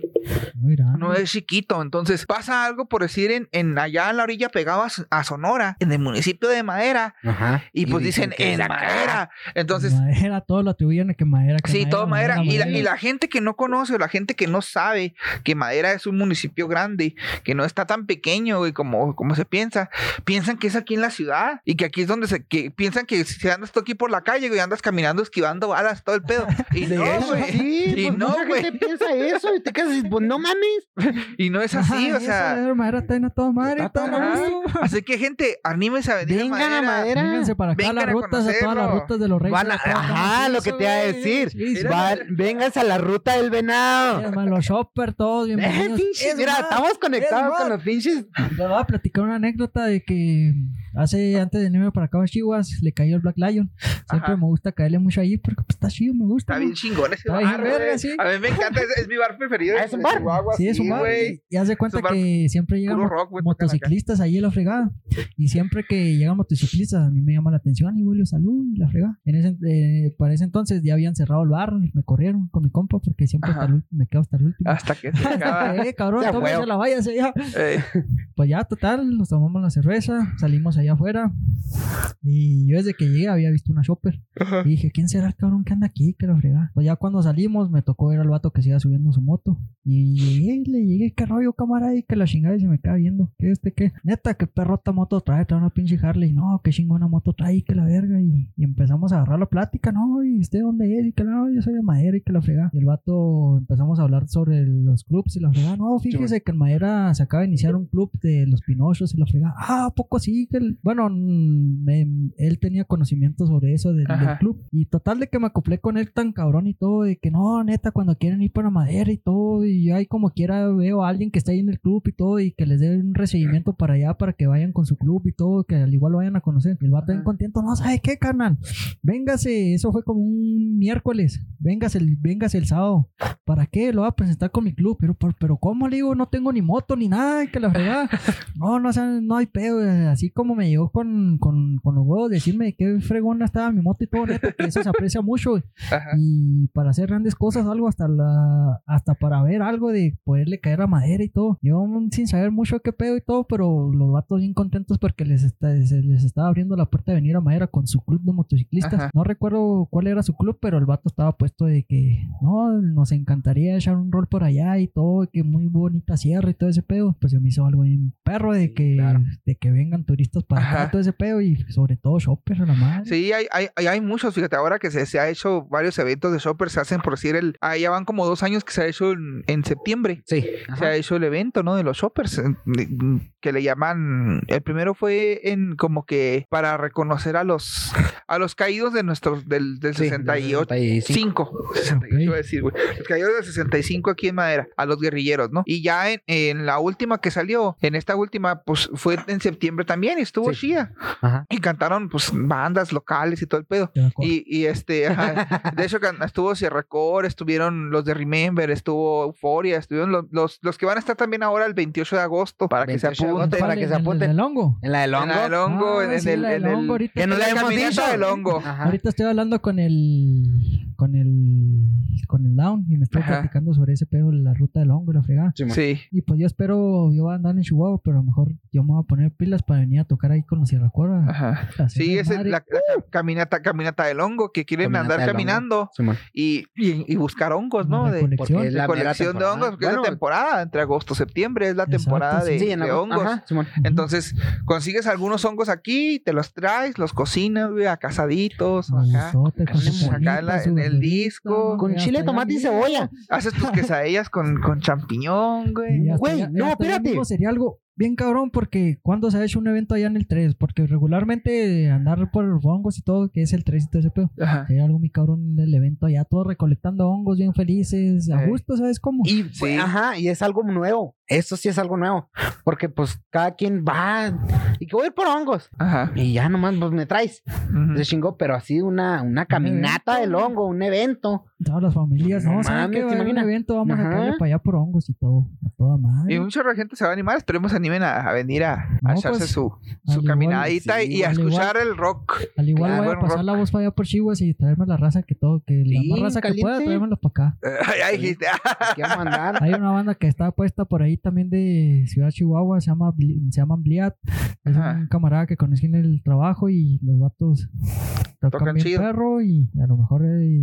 No es chiquito. Entonces, pasa algo por decir en, en allá en la orilla pegado a, a Sonora, en el municipio de Madera, Ajá. y, pues dicen, en. Madera. Entonces, madera, todo lo atribuyen a que madera. que Sí, todo madera. Y la, y madera. la gente que no conoce o la gente que no sabe que Madera es un municipio grande, que no está tan pequeño, güey, como, como se piensa, piensan que es aquí en la ciudad y que aquí es donde se, que piensan que si andas tú aquí por la calle, güey, andas caminando esquivando balas, todo el pedo. Y no, güey. sí, Y pues no, güey. piensa eso y te quedas pues no mames. Y no es así, Ajá, o sea. esa madera está en a toda madre. Está todo toda. Así que, gente, anímese a venir Vengan a a Madera. Madera. Vénganse para acá, Vengan las a rutas, a todas las rutas de los reyes. Van a, ajá, lo que te iba a decir. Sí, sí. Van- vénganse a la ruta del venado. Los shoppers, todos Eh, bienvenidos. pinches, Es mira, más, estamos conectados es con los pinches. Les voy a platicar una anécdota de que hace antes de venirme para acá a Chihuas le cayó el Black Lion. Siempre Ajá. me gusta caerle mucho allí porque pues, está chido, me gusta. Está bien chingón ese Está bien bar, verga, sí. A mí me encanta, es, es mi bar preferido. Ah, ¿es un bar? Chihuahua, Sí, es un bar. güey. Y haz de cuenta bar que siempre llegan rock, acá. motociclistas allí en la fregada. Y siempre que llegan motociclistas, a mí me llama la atención y voy a salud y la fregada. En ese, eh, para ese entonces ya habían cerrado el bar, me corrieron con mi compa porque siempre hasta el me quedo hasta el último. Hasta que se acaba. eh, cabrón, tómese la váyase ya. Eh, Pues ya, total, nos tomamos la cerveza, salimos allá afuera. Y yo desde que llegué había visto una shopper. Y dije, ¿quién será el cabrón que anda aquí? Que lo frega. Pues ya cuando salimos me tocó ver al vato que se iba subiendo su moto. Y llegué, y le llegué, ¿qué rollo, camarada? Y que la chingada y se me queda viendo. ¿Qué este qué? Neta, qué perrota moto trae, trae una pinche Harley. No, qué chingona moto trae, que la verga. Y, y empezamos a agarrar la plática, ¿no? ¿Y usted dónde es? Y que no, yo soy de madera y que la frega. Y el vato empezamos a hablar sobre los clubs y la frega. No, fíjese que en madera se acaba de iniciar un club de los pinochos y la frega. Ah, ¿a poco sí, que él, bueno, mm, él tenía conocimiento sobre eso del, club. Y total de que me acoplé con él tan cabrón y todo, de que no, neta, cuando quieren ir para madera y todo, y ahí como quiera veo a alguien que está ahí en el club y todo, y que les dé un recibimiento para allá, para que vayan con su club y todo, que al igual lo vayan a conocer. Y el vato bien contento, no, ¿sabe qué, carnal? Véngase, eso fue como un miércoles, véngase el, véngase el sábado. ¿Para qué? Lo voy a presentar con mi club. Pero, pero, pero ¿cómo le digo? No tengo ni moto ni nada, que la fregada. No, no, o sea, no hay pedo. Así como me llegó con, con, con los huevos, decirme qué fregona estaba mi moto y todo, neta, que eso se aprecia mucho. Ajá. Y para hacer grandes cosas, algo hasta la, hasta para ver algo de poderle caer a madera y todo. Yo mm, sin saber mucho qué pedo y todo, pero los vatos bien contentos porque les, está, se les estaba abriendo la puerta de venir a madera con su club de motociclistas. Ajá. No recuerdo cuál era su club, pero el vato estaba puesto de que no, nos encantaría echar un rol por allá y todo, que muy bonita sierra y todo ese pedo. Pues se me hizo algo bien perro de que, de que vengan turistas para acá todo ese pedo y sobre todo shoppers a la madre. Sí, hay, hay, hay- muchos, fíjate, ahora que se, se ha hecho varios eventos de shoppers, se hacen por decir el, ah, ya van como dos años que se ha hecho en, en septiembre. Sí. Se ha hecho el evento, ¿no? De los shoppers, que le llaman, el primero fue en como que para reconocer a los, a los caídos de nuestros, del, del Sí, del 68. 65. 68, iba a decir, güey. Los caídos del 65 aquí en Madera, a los guerrilleros, ¿no? Y ya en, en la última que salió, en esta última, pues fue en septiembre también, y estuvo Sí. chida. Ajá. Y cantaron, pues, bandas locales y todo el pedo. Y, y este, ajá, de hecho, estuvo Sierra Core, estuvieron los de Remember, estuvo Euphoria, estuvieron los, los, los que van a estar también ahora el 28 de agosto para que se 28 de agosto, apunten. para que se ¿En el apunten. del hongo? En la del hongo. En la del hongo, Ah, en, en sí, el, la del en el- hongo ahorita. Que no en le la hemos caminata dicho. del hongo. Ajá. Ahorita estoy hablando con el con el con el down y me estoy Ajá. platicando sobre ese pedo, la ruta del hongo, y la fregada. Sí. Y pues yo espero, yo voy a andar en Chihuahua, pero a lo mejor yo me voy a poner pilas para venir a tocar ahí con los Sierra Cora. Ajá. Sí, es la, la ca- caminata, caminata del hongo, que quieren Caminata andar caminando Sí, y, y, y buscar hongos, ¿no? De, es de la colección de hongos, porque es la temporada, entre agosto y septiembre, es la Exacto, temporada de, Sí, en de hongos. Ajá, Simón. Entonces, consigues algunos hongos aquí, te los traes, los cocinas, güey, a casaditos, acá. acá la- en el disco, Con chile, tomate y cebolla. Haces tus quesadillas con, con champiñón, güey. Güey, no, espérate. Sería algo bien cabrón porque cuando se ha hecho un evento allá en el 3, porque regularmente andar por los hongos y todo, que es el 3 y todo ese pedo. Ajá. Sería algo muy cabrón en el evento allá, todos recolectando hongos bien felices, a gusto, ¿sabes cómo? Y, Sí. pues, ajá, y es algo nuevo. Eso sí es algo nuevo. Porque pues cada quien va y que voy a ir por hongos. Ajá. Y ya nomás pues, me traes. Ujú. Se chingó, pero así una, una caminata del hongo, un evento. Todas las familias, No no, ¿saben mames, haber un evento, vamos Ajá. a caerle para allá por hongos y todo, a toda madre. Y mucha gente se va a animar, esperemos animen a, a venir a, a No, echarse pues, su, su igual, caminadita sí, y a igual. escuchar el rock. Al igual Claro, voy a buen pasar la voz para allá por Chihuahua y traerme la raza que todo, que la Sí, más raza que pueda, caliente. traérmela para acá. Ay, dijiste. Hay una banda que está puesta por ahí también de Ciudad Chihuahua, se llama se llaman Bliat. Es Ajá. un camarada que conocí en el trabajo y los vatos tocan, Tocan bien chido. perro y a lo mejor eh,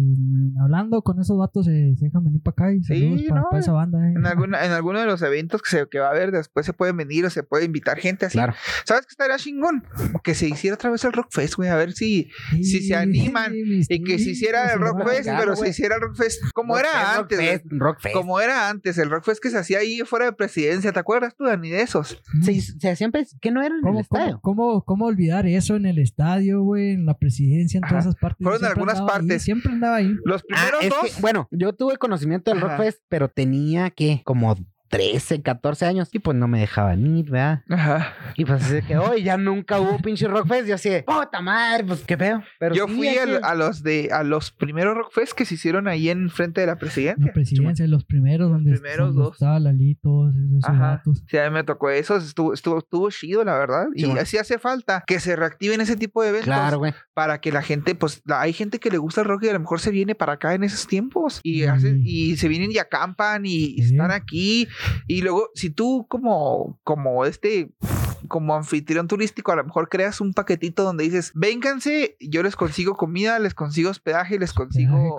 hablando con esos vatos se, se dejan venir para acá y Sí, saludos para, no, para esa banda. eh. En, alguna, en alguno de los eventos que, se, que va a haber después se pueden venir o se puede invitar gente así. Claro. ¿Sabes qué estaría chingón? Que se hiciera otra vez el Rock Fest, güey. A ver si, si se Sí, animan mis y que se hiciera el Rock hermano. Fest, claro, pero se hiciera el Rock Fest como Rock era Fest, antes. Rock. Como era antes, el Rock Fest que se hacía ahí fuera de presidencia, ¿te acuerdas tú, Dani, de esos? Se, se hacían que no eran en el ¿Cómo, estadio. cómo, cómo, cómo olvidar eso en el estadio, güey? En la presidencia, en todas esas partes. Fueron en algunas ahí, partes. siempre andaba ahí. Los Ah, primeros dos. que, bueno, yo tuve conocimiento del Ajá. Rockfest, pero tenía que como 13, 14 años y pues no me dejaban ir, ¿verdad? Ajá. Y pues así se quedó y ya nunca hubo pinche Rockfest. Yo así, de, puta madre, pues qué pedo. Pero Yo sí, fui al- a los de a los primeros Rock Fest que se hicieron ahí en frente de la presidencia. La presidencia, los primeros, donde, primeros donde dos. estaba Lalito, esos Ajá. vatos. Sí, a mí me tocó eso, estuvo, estuvo, estuvo chido, la verdad. Y bueno. así hace falta que se reactiven ese tipo de eventos. Claro, güey. Para que la gente, pues, la- hay gente que le gusta el rock y a lo mejor se viene para acá en esos tiempos. Y, Sí. hacen, y se vienen y acampan y, y Sí. están aquí. Y luego, si tú como, como este, como anfitrión turístico, a lo mejor creas un paquetito donde dices, vénganse, yo les consigo comida, les consigo hospedaje, les consigo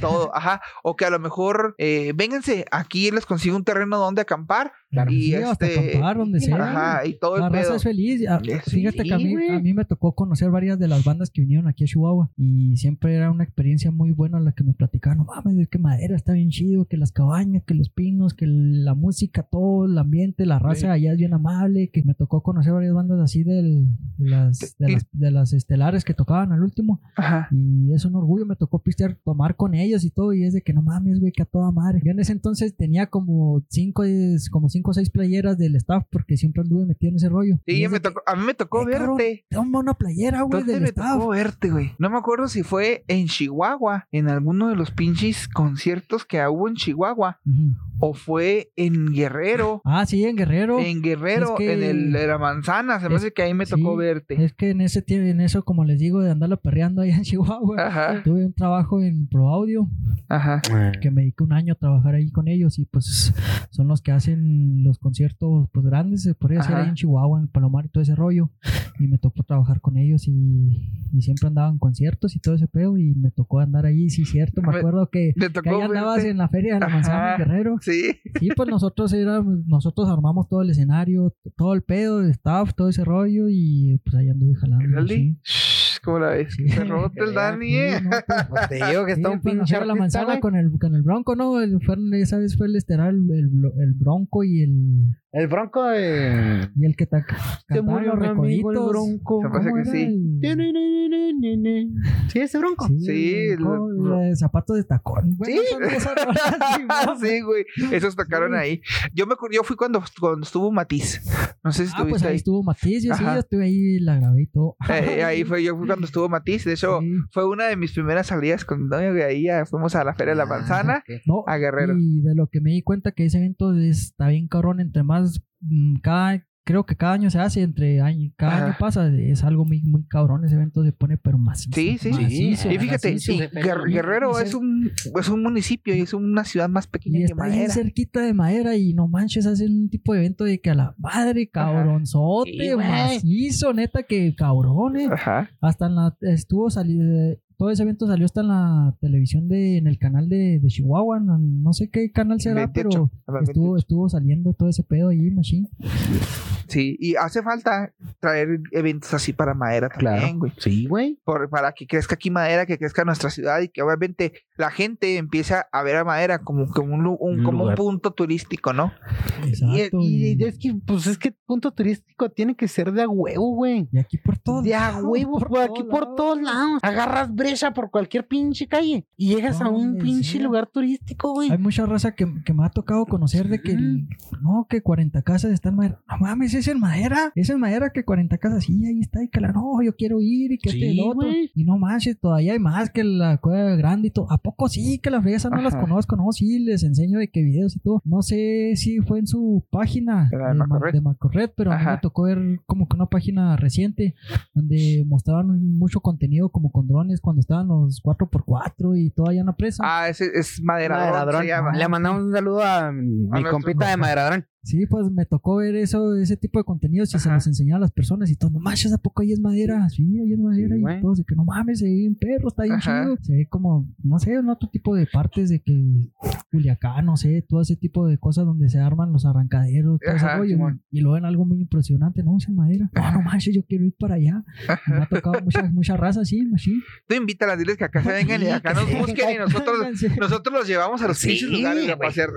todo, ajá, o que a lo mejor, eh, vénganse, aquí les consigo un terreno donde acampar Y hasta este. acampar donde sea. Ajá, y todo La el raza pedo. es feliz. Ah, Fíjate sí, que a mí, güey. a mí me tocó conocer varias de las bandas que vinieron aquí a Chihuahua y siempre era una experiencia muy buena la que me platicaban. No mames, es que madera está bien chido, que las cabañas, que los pinos, que la música, todo el ambiente, la raza Sí. allá es bien amable. Que me tocó conocer varias bandas así del, de, las, de, las, de las estelares que tocaban al último. Ajá. Y es un orgullo, me tocó pistear, tomar con ellos y todo. Y es de que no mames, güey, que a toda madre. Yo en ese entonces tenía como cinco, como cinco o seis playeras del staff porque siempre anduve metido en ese rollo. Sí, me tocó, a mí me tocó "Eh, cabrón, verte. Toma una playera, güey, ¿Dónde del me staff. tocó verte, güey? No me acuerdo si fue en Chihuahua, en alguno de los pinches conciertos que hubo en Chihuahua, o fue en Guerrero. Ah, sí, en Guerrero. En Guerrero, Es que- en el de la manzana, se me hace que ahí me tocó verte. Es que en ese tie- en eso, como les digo, de andarlo perreando allá en Chihuahua, Ajá. tuve un trabajo en Pro Audio Ajá. que me dediqué un año a trabajar ahí con ellos y pues son los que hacen los conciertos pues grandes, se podría decir Ajá. ahí en Chihuahua, en Palomar y todo ese rollo. Y me tocó trabajar con ellos y, y siempre andaba en conciertos y todo ese pedo y me tocó andar ahí, sí, cierto. Me Me- acuerdo que, me que ahí andabas en la feria de la manzana Ajá. Guerrero. Sí. Sí, pues nosotros éramos, nosotros armamos todo el escenario, todo el pedo, el staff, todo ese rollo y pues ahí anduve jalando. Dale. sí. ¿Cómo la ves? Sí. Se rota el Dani, Sí, eh. no, pues, Pues te digo que está Sí, un pues, pinche la manzana con el, con el bronco, ¿no? El, fue, esa vez fue el estelar, el, el, el bronco y el, El bronco de... y el que ta- Se murió los mi amigo el recoditos. bronco. Se ¿Cómo que sí. el- Sí, ese bronco. Sí, Sí, el, el- co- la de zapatos de tacón. Bueno, Sí. rolas, sí, sí, güey. Esos tocaron Sí. ahí. Yo me yo fui cuando, cuando estuvo Matiz. No sé si Ah, pues estuviste ahí ahí. estuvo Matiz, yo sí, Ajá. yo estuve ahí, la grabé y todo. Eh, ahí fue, yo cuando estuvo Matiz. De hecho, Sí. fue una de mis primeras salidas con mi novio. De ahí ya fuimos a la Feria de la Manzana. No, A Guerrero. Y de lo que me di cuenta que ese evento está bien cabrón, entre más mm, cada creo que cada año se hace, entre año, cada Ajá. año pasa, es algo muy, muy cabrón, ese evento se pone pero macizo. Sí, sí. macizo, y fíjate, macizo. sí, Guer- Guerrero Y es un, es un municipio y es una ciudad más pequeña Y que está bien Madera. cerquita de madera y no manches, hacen un tipo de evento de que a la madre, cabronzote, Sí, macizo, neta, que cabrones. Ajá. Hasta en la, estuvo salido, todo ese evento salió hasta en la televisión de, en el canal de, de Chihuahua, no, no sé qué canal será, 28, pero estuvo, 28. estuvo saliendo todo ese pedo ahí, machine. Sí, y hace falta traer eventos así para Madera también, Claro. güey. Sí, güey. Por- para que crezca aquí Madera, que crezca nuestra ciudad y que obviamente la gente empiece a ver a Madera como, como, un, como un punto turístico, ¿no? Exacto. Y, Y, y es que, pues es que punto turístico tiene que ser de a huevo, güey. y aquí por todo. De a huevo, por aquí por todos lados. Agarras brecha por cualquier pinche calle y llegas a un pinche sea. lugar turístico, güey. Hay mucha raza que, que me ha tocado conocer de que el- no, que 40 casas están en madera. No mames, es en madera. Es en madera que 40 casas. Sí, ahí está. Y que la no, yo quiero ir y que este y Sí, el otro. güey. Y no manches, todavía hay más que la cueva grande y todo. ¿A poco sí? Que las fresas no las Ajá. conozco. No, sí, les enseño de qué videos y todo. No sé si fue en su página de Ma- Macorred. de Macorred, pero a mí Ajá. me tocó ver como que una página reciente donde mostraban mucho contenido como con drones cuando estaban los 4x4 y todo allá en la presa. Ah, ese es Madera, Maderadrón. se llama. Le mandamos un saludo a mi compita de Maderadrón. Sí, pues me tocó ver eso, ese tipo de contenidos y se los enseñaba a las personas y todo, no manches, ¿a poco ahí es madera? Sí, ahí es madera Sí, y güey. todos de que no mames, se ve bien perro, está bien Ajá. chido. Se ve como, no sé, un otro tipo de partes de que Culiacán, no sé, todo ese tipo de cosas donde se arman los arrancaderos, todo ese Ajá, y lo ven algo muy impresionante, ¿no? Es madera. No, no manches, yo quiero ir para allá. Me ha tocado mucha, mucha raza, sí, machín. Tú invítalas, diles que acá se vengan y Sí, acá nos busquen y nosotros, nosotros los llevamos a los Sí, pinches lugares a pasear.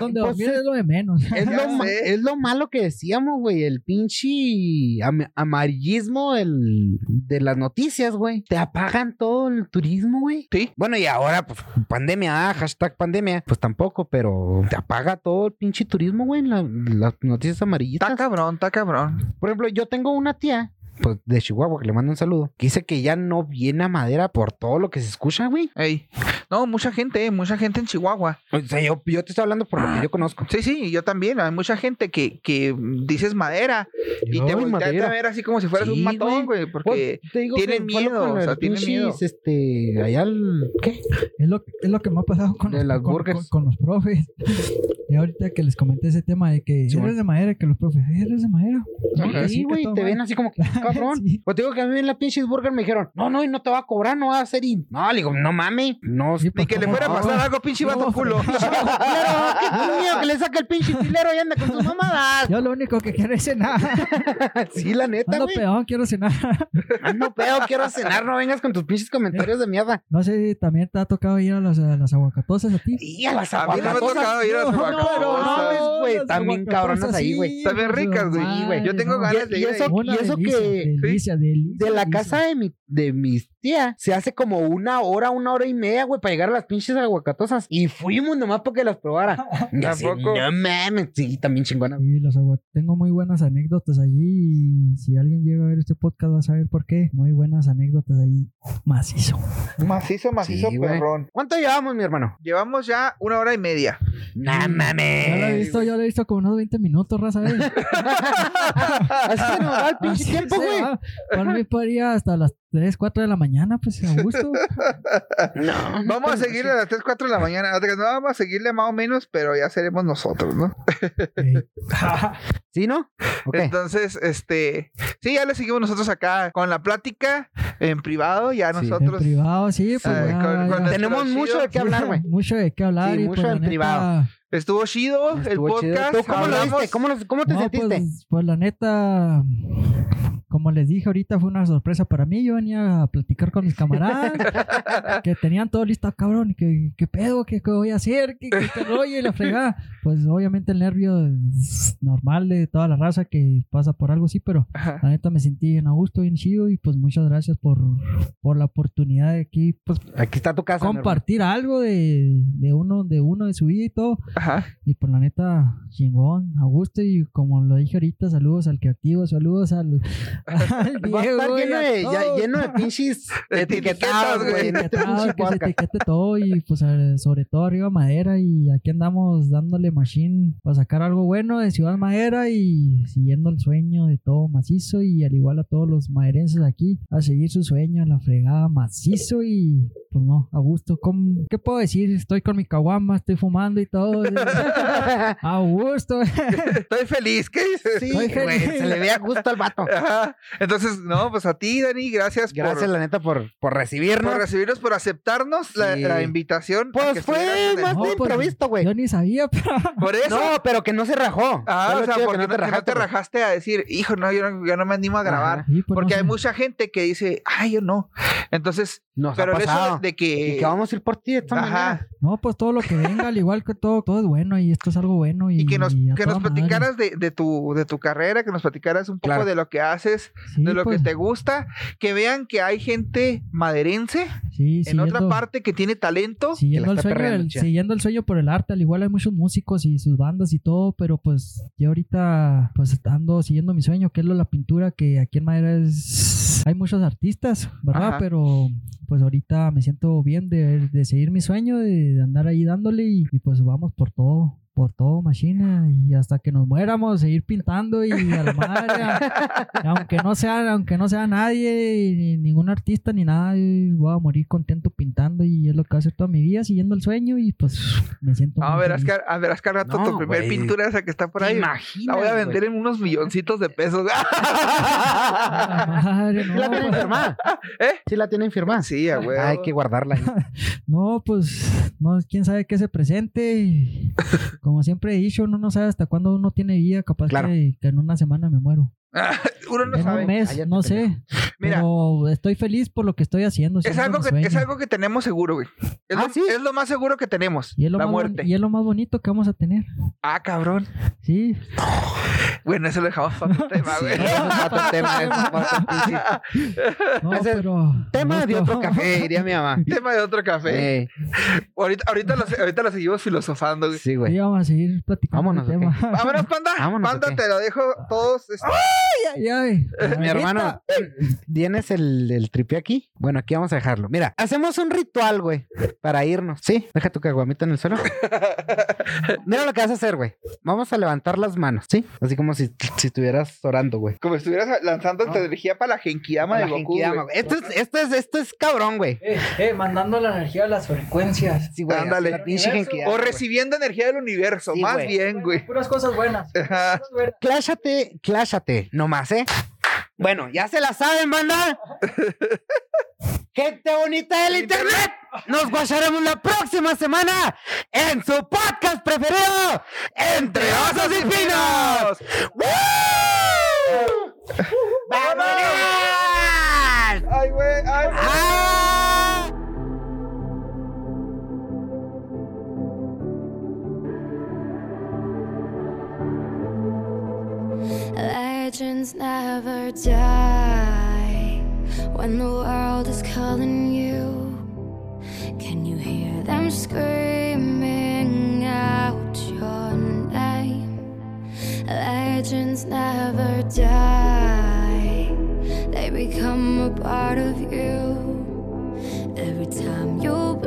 Donde pues, es- lo de menos. Es lo, es lo malo que decíamos, güey. El pinche am- amarillismo del- de las noticias, güey. Te apagan todo el turismo, güey. Sí. Bueno, y ahora, pues, pandemia, ah, hashtag pandemia. Pues tampoco, pero te apaga todo el pinche turismo, güey. la- las noticias amarillistas. Está cabrón, está cabrón. Por ejemplo, yo tengo una tía. Pues de Chihuahua, que le mando un saludo. Que dice que ya no viene a madera por todo lo que se escucha, güey. Ey. No, mucha gente, eh, mucha gente en Chihuahua. O sea, yo, yo te estoy hablando por lo que yo conozco. Sí, sí, yo también. Hay mucha gente que, que dices madera y te voltean a ver así como si fueras Sí, un matón, güey. porque Pues, digo tienen miedo, o sea, tienen miedo. Este, allá el. ¿Qué? Es lo, es lo que me ha pasado con, De los, las con, con- con los profes. Y ahorita que les comenté ese tema de que Sí, eres bueno. de madera, que los profes, eres de madera. Sí, güey, te mal. ven así como que, cabrón. Sí. Pues te digo que a mí en la pinche burger me dijeron, no, no, y no te va a cobrar, no va a hacer y. No, le digo, no mames, no. Sí, Ni que le ¿cómo fuera a no? pasar algo, pinche vato No, culo. Niño que le saca el pinche filero y anda con sus mamadas. Yo lo único que quiero es cenar. Sí, la neta, Ando güey. peor, quiero cenar. Ando pedo, quiero cenar, no vengas con tus pinches comentarios de mierda. No sé si también te ha tocado ir a las, a las aguacatosas a ti. Y a las A mí no me ha aguacatosas. tocado ir a las No, no, aguacatosas. no mames, güey, aguacatosas, cabronas ahí, sí, güey. Pues, ricas, güey. Yo tengo no. ganas de Y ir y eso delicia, que- Delicia, delicia. De la delicia. casa de mi, de mis se hace como una hora, una hora y media, güey, para llegar a las pinches aguacatosas. Y fuimos nomás porque las probara. Tampoco. No mames, sí, también chingona. Sí, las agua- Tengo muy buenas anécdotas allí y si alguien llega a ver este podcast va a saber por qué. Muy buenas anécdotas ahí. Macizo. Macizo, macizo, Sí, güey. perrón. ¿Cuánto llevamos, mi hermano? Llevamos ya una hora y media. No Ya lo he mames. visto, ya lo he visto como unos 20 minutos, raza. ¿eh? Así se nos va el pinche Así tiempo, güey. Por mí podría hasta las 3, 4 de la mañana, pues a gusto. No. Vamos a seguirle a las 3, 4 de la mañana. No, vamos a seguirle más o menos, pero ya seremos nosotros, ¿no? ¿Sí, no? Entonces, este, sí, ya le seguimos nosotros acá con la plática en privado, ya Sí, en nosotros. En privado, sí, pues Ah, ya- con- con ya- Tenemos mucho de qué hablar, güey. Mucho de qué hablar. Sí, y mucho pues, en neta, privado. Estuvo chido el chido. podcast. ¿Tú ¿Cómo lo viste? ¿Cómo, lo- cómo te no, sentiste? Pues, pues la neta, como les dije ahorita, fue una sorpresa para mí. Yo venía a platicar con mis camaradas que tenían todo listo, cabrón. ¿Qué pedo? ¿Qué, qué voy a hacer? ¿Qué, qué, rollo? Y la fregada. Pues obviamente el nervio es normal de toda la raza que pasa por algo así, pero Ajá. la neta me sentí bien a gusto, bien chido. Y pues muchas gracias por, por la oportunidad de aquí, pues Aquí está tu casa. hermano. compartir algo de, de uno, de uno, de su vida y todo. Ajá. Y por la neta, chingón, a gusto. Y como lo dije ahorita, saludos al creativo, saludos al, al Va a Diego. estar lleno de, ya- lleno de pinches etiquetados, güey. güey. en Etiquetado, pinche que se etiquete todo y pues sobre todo arriba madera y aquí andamos dándole machine para sacar algo bueno de Ciudad Madera y siguiendo el sueño de todo macizo y al igual a todos los maderenses aquí a seguir su sueño la fregada macizo y pues no, a gusto. ¿Cómo- ¿Qué puedo decir? Estoy con mi caguama, estoy fumando y todo. a gusto. Estoy feliz, ¿qué dices? Sí, Estoy güey, se le ve a gusto al vato. Ajá. Entonces, no, pues a ti, Dani, gracias, Gracias, por, la neta, por, por recibirnos. por recibirnos, por aceptarnos la, Sí. la invitación. Pues que fue el- más No, de pues, improviso, güey. Yo ni sabía, pero... Por eso. No, pero que no se rajó. Ah, Fue o sea, chido, porque no, te rajaste, a decir, hijo, no, yo no, yo no me animo a grabar. Sí, pues, porque no hay sé. mucha gente que dice, ay, yo no. Entonces, Nos pero ha el hecho pasado. de, de que. Y que vamos a ir por ti de esta manera. No, pues todo lo que venga, al igual que todo, todo es bueno y esto es algo bueno. Y, Y que nos, que nos platicaras de, de tu, de tu carrera, que nos platicaras un poco Claro. de lo que haces, Sí, de lo pues, que te gusta, que vean que hay gente maderense sí, en otra parte que tiene talento. Siguiendo la el, sueño siguiendo el sueño por el arte, al igual hay muchos músicos y sus bandas y todo, pero pues yo ahorita pues ando siguiendo mi sueño, que es lo de la pintura, que aquí en Madera es... Hay muchos artistas, ¿verdad? Ajá. Pero pues ahorita me siento bien de, de seguir mi sueño, de, de andar ahí dándole y, y, pues vamos por todo. Por todo, machina, y hasta que nos muéramos, seguir pintando y a la madre, a- aunque no sea, aunque no sea nadie, ni ningún artista ni nada, y voy a morir contento pintando y es lo que voy a hacer toda mi vida, siguiendo el sueño y pues me siento No, muy verás que, a verás que rato No, tu primer güey. pintura esa que está por ¿Te ahí. La voy a güey? vender en unos milloncitos de pesos. A la madre, ¿Sí no, la tienen firmada? ¿Eh? Sí la tienen firmada. Sí, a huevo. Hay que guardarla no, pues, no, quién sabe qué se presente. Como siempre he dicho, uno no sabe hasta cuándo uno tiene vida, capaz Claro. que, que en una semana me muero. Uno no en sabe. un mes, Cállate, no sé. Mira. Pero estoy feliz por lo que estoy haciendo. Es algo, que, es algo que tenemos seguro, güey. Es, Ah, lo, ¿sí? es lo más seguro que tenemos. y es, lo la más, muerte. y es lo más bonito que vamos a tener. Ah, cabrón. Sí. Bueno, eso lo dejamos para otro tema, güey. Otro tema, No, Ese es pero. Tema de gusto. otro café, diría mi mamá. tema de otro café. Eh, Ahorita, ahorita, lo, ahorita lo seguimos filosofando, güey. sí, Sí, güey. vamos a seguir platicando Vámonos. Vámonos, panda. Vámonos, panda, te lo dejo todos. este, Ay, ay. Mi hermano, ¿Tienes el, el tripié aquí? Bueno, aquí vamos a dejarlo. Mira, hacemos un ritual, güey, para irnos. Sí, deja tu caguamita en el suelo. Mira lo que vas a hacer, güey. Vamos a levantar las manos, ¿sí? Así como si, si estuvieras orando, güey. Como si estuvieras lanzando esta energía para la Genkiyama de Goku. Güey. Esto es, esto es, esto es cabrón, güey. Eh, eh, mandando la energía a las frecuencias. Sí, güey. Ándale. O güey. recibiendo energía del universo, Sí, más güey. bien, güey. Puras cosas buenas. Ajá. Cosas buenas. Cláshate, cláshate, nomás, ¿eh? Bueno, ya se la saben, banda. Gente bonita del internet. Nos guacharemos la próxima semana en su podcast preferido, Entre Osos y Pinos. ¡Vámonos! Legends never die when the world is calling you. Can you hear them screaming out your name? Legends never die, they become a part of you. Every time you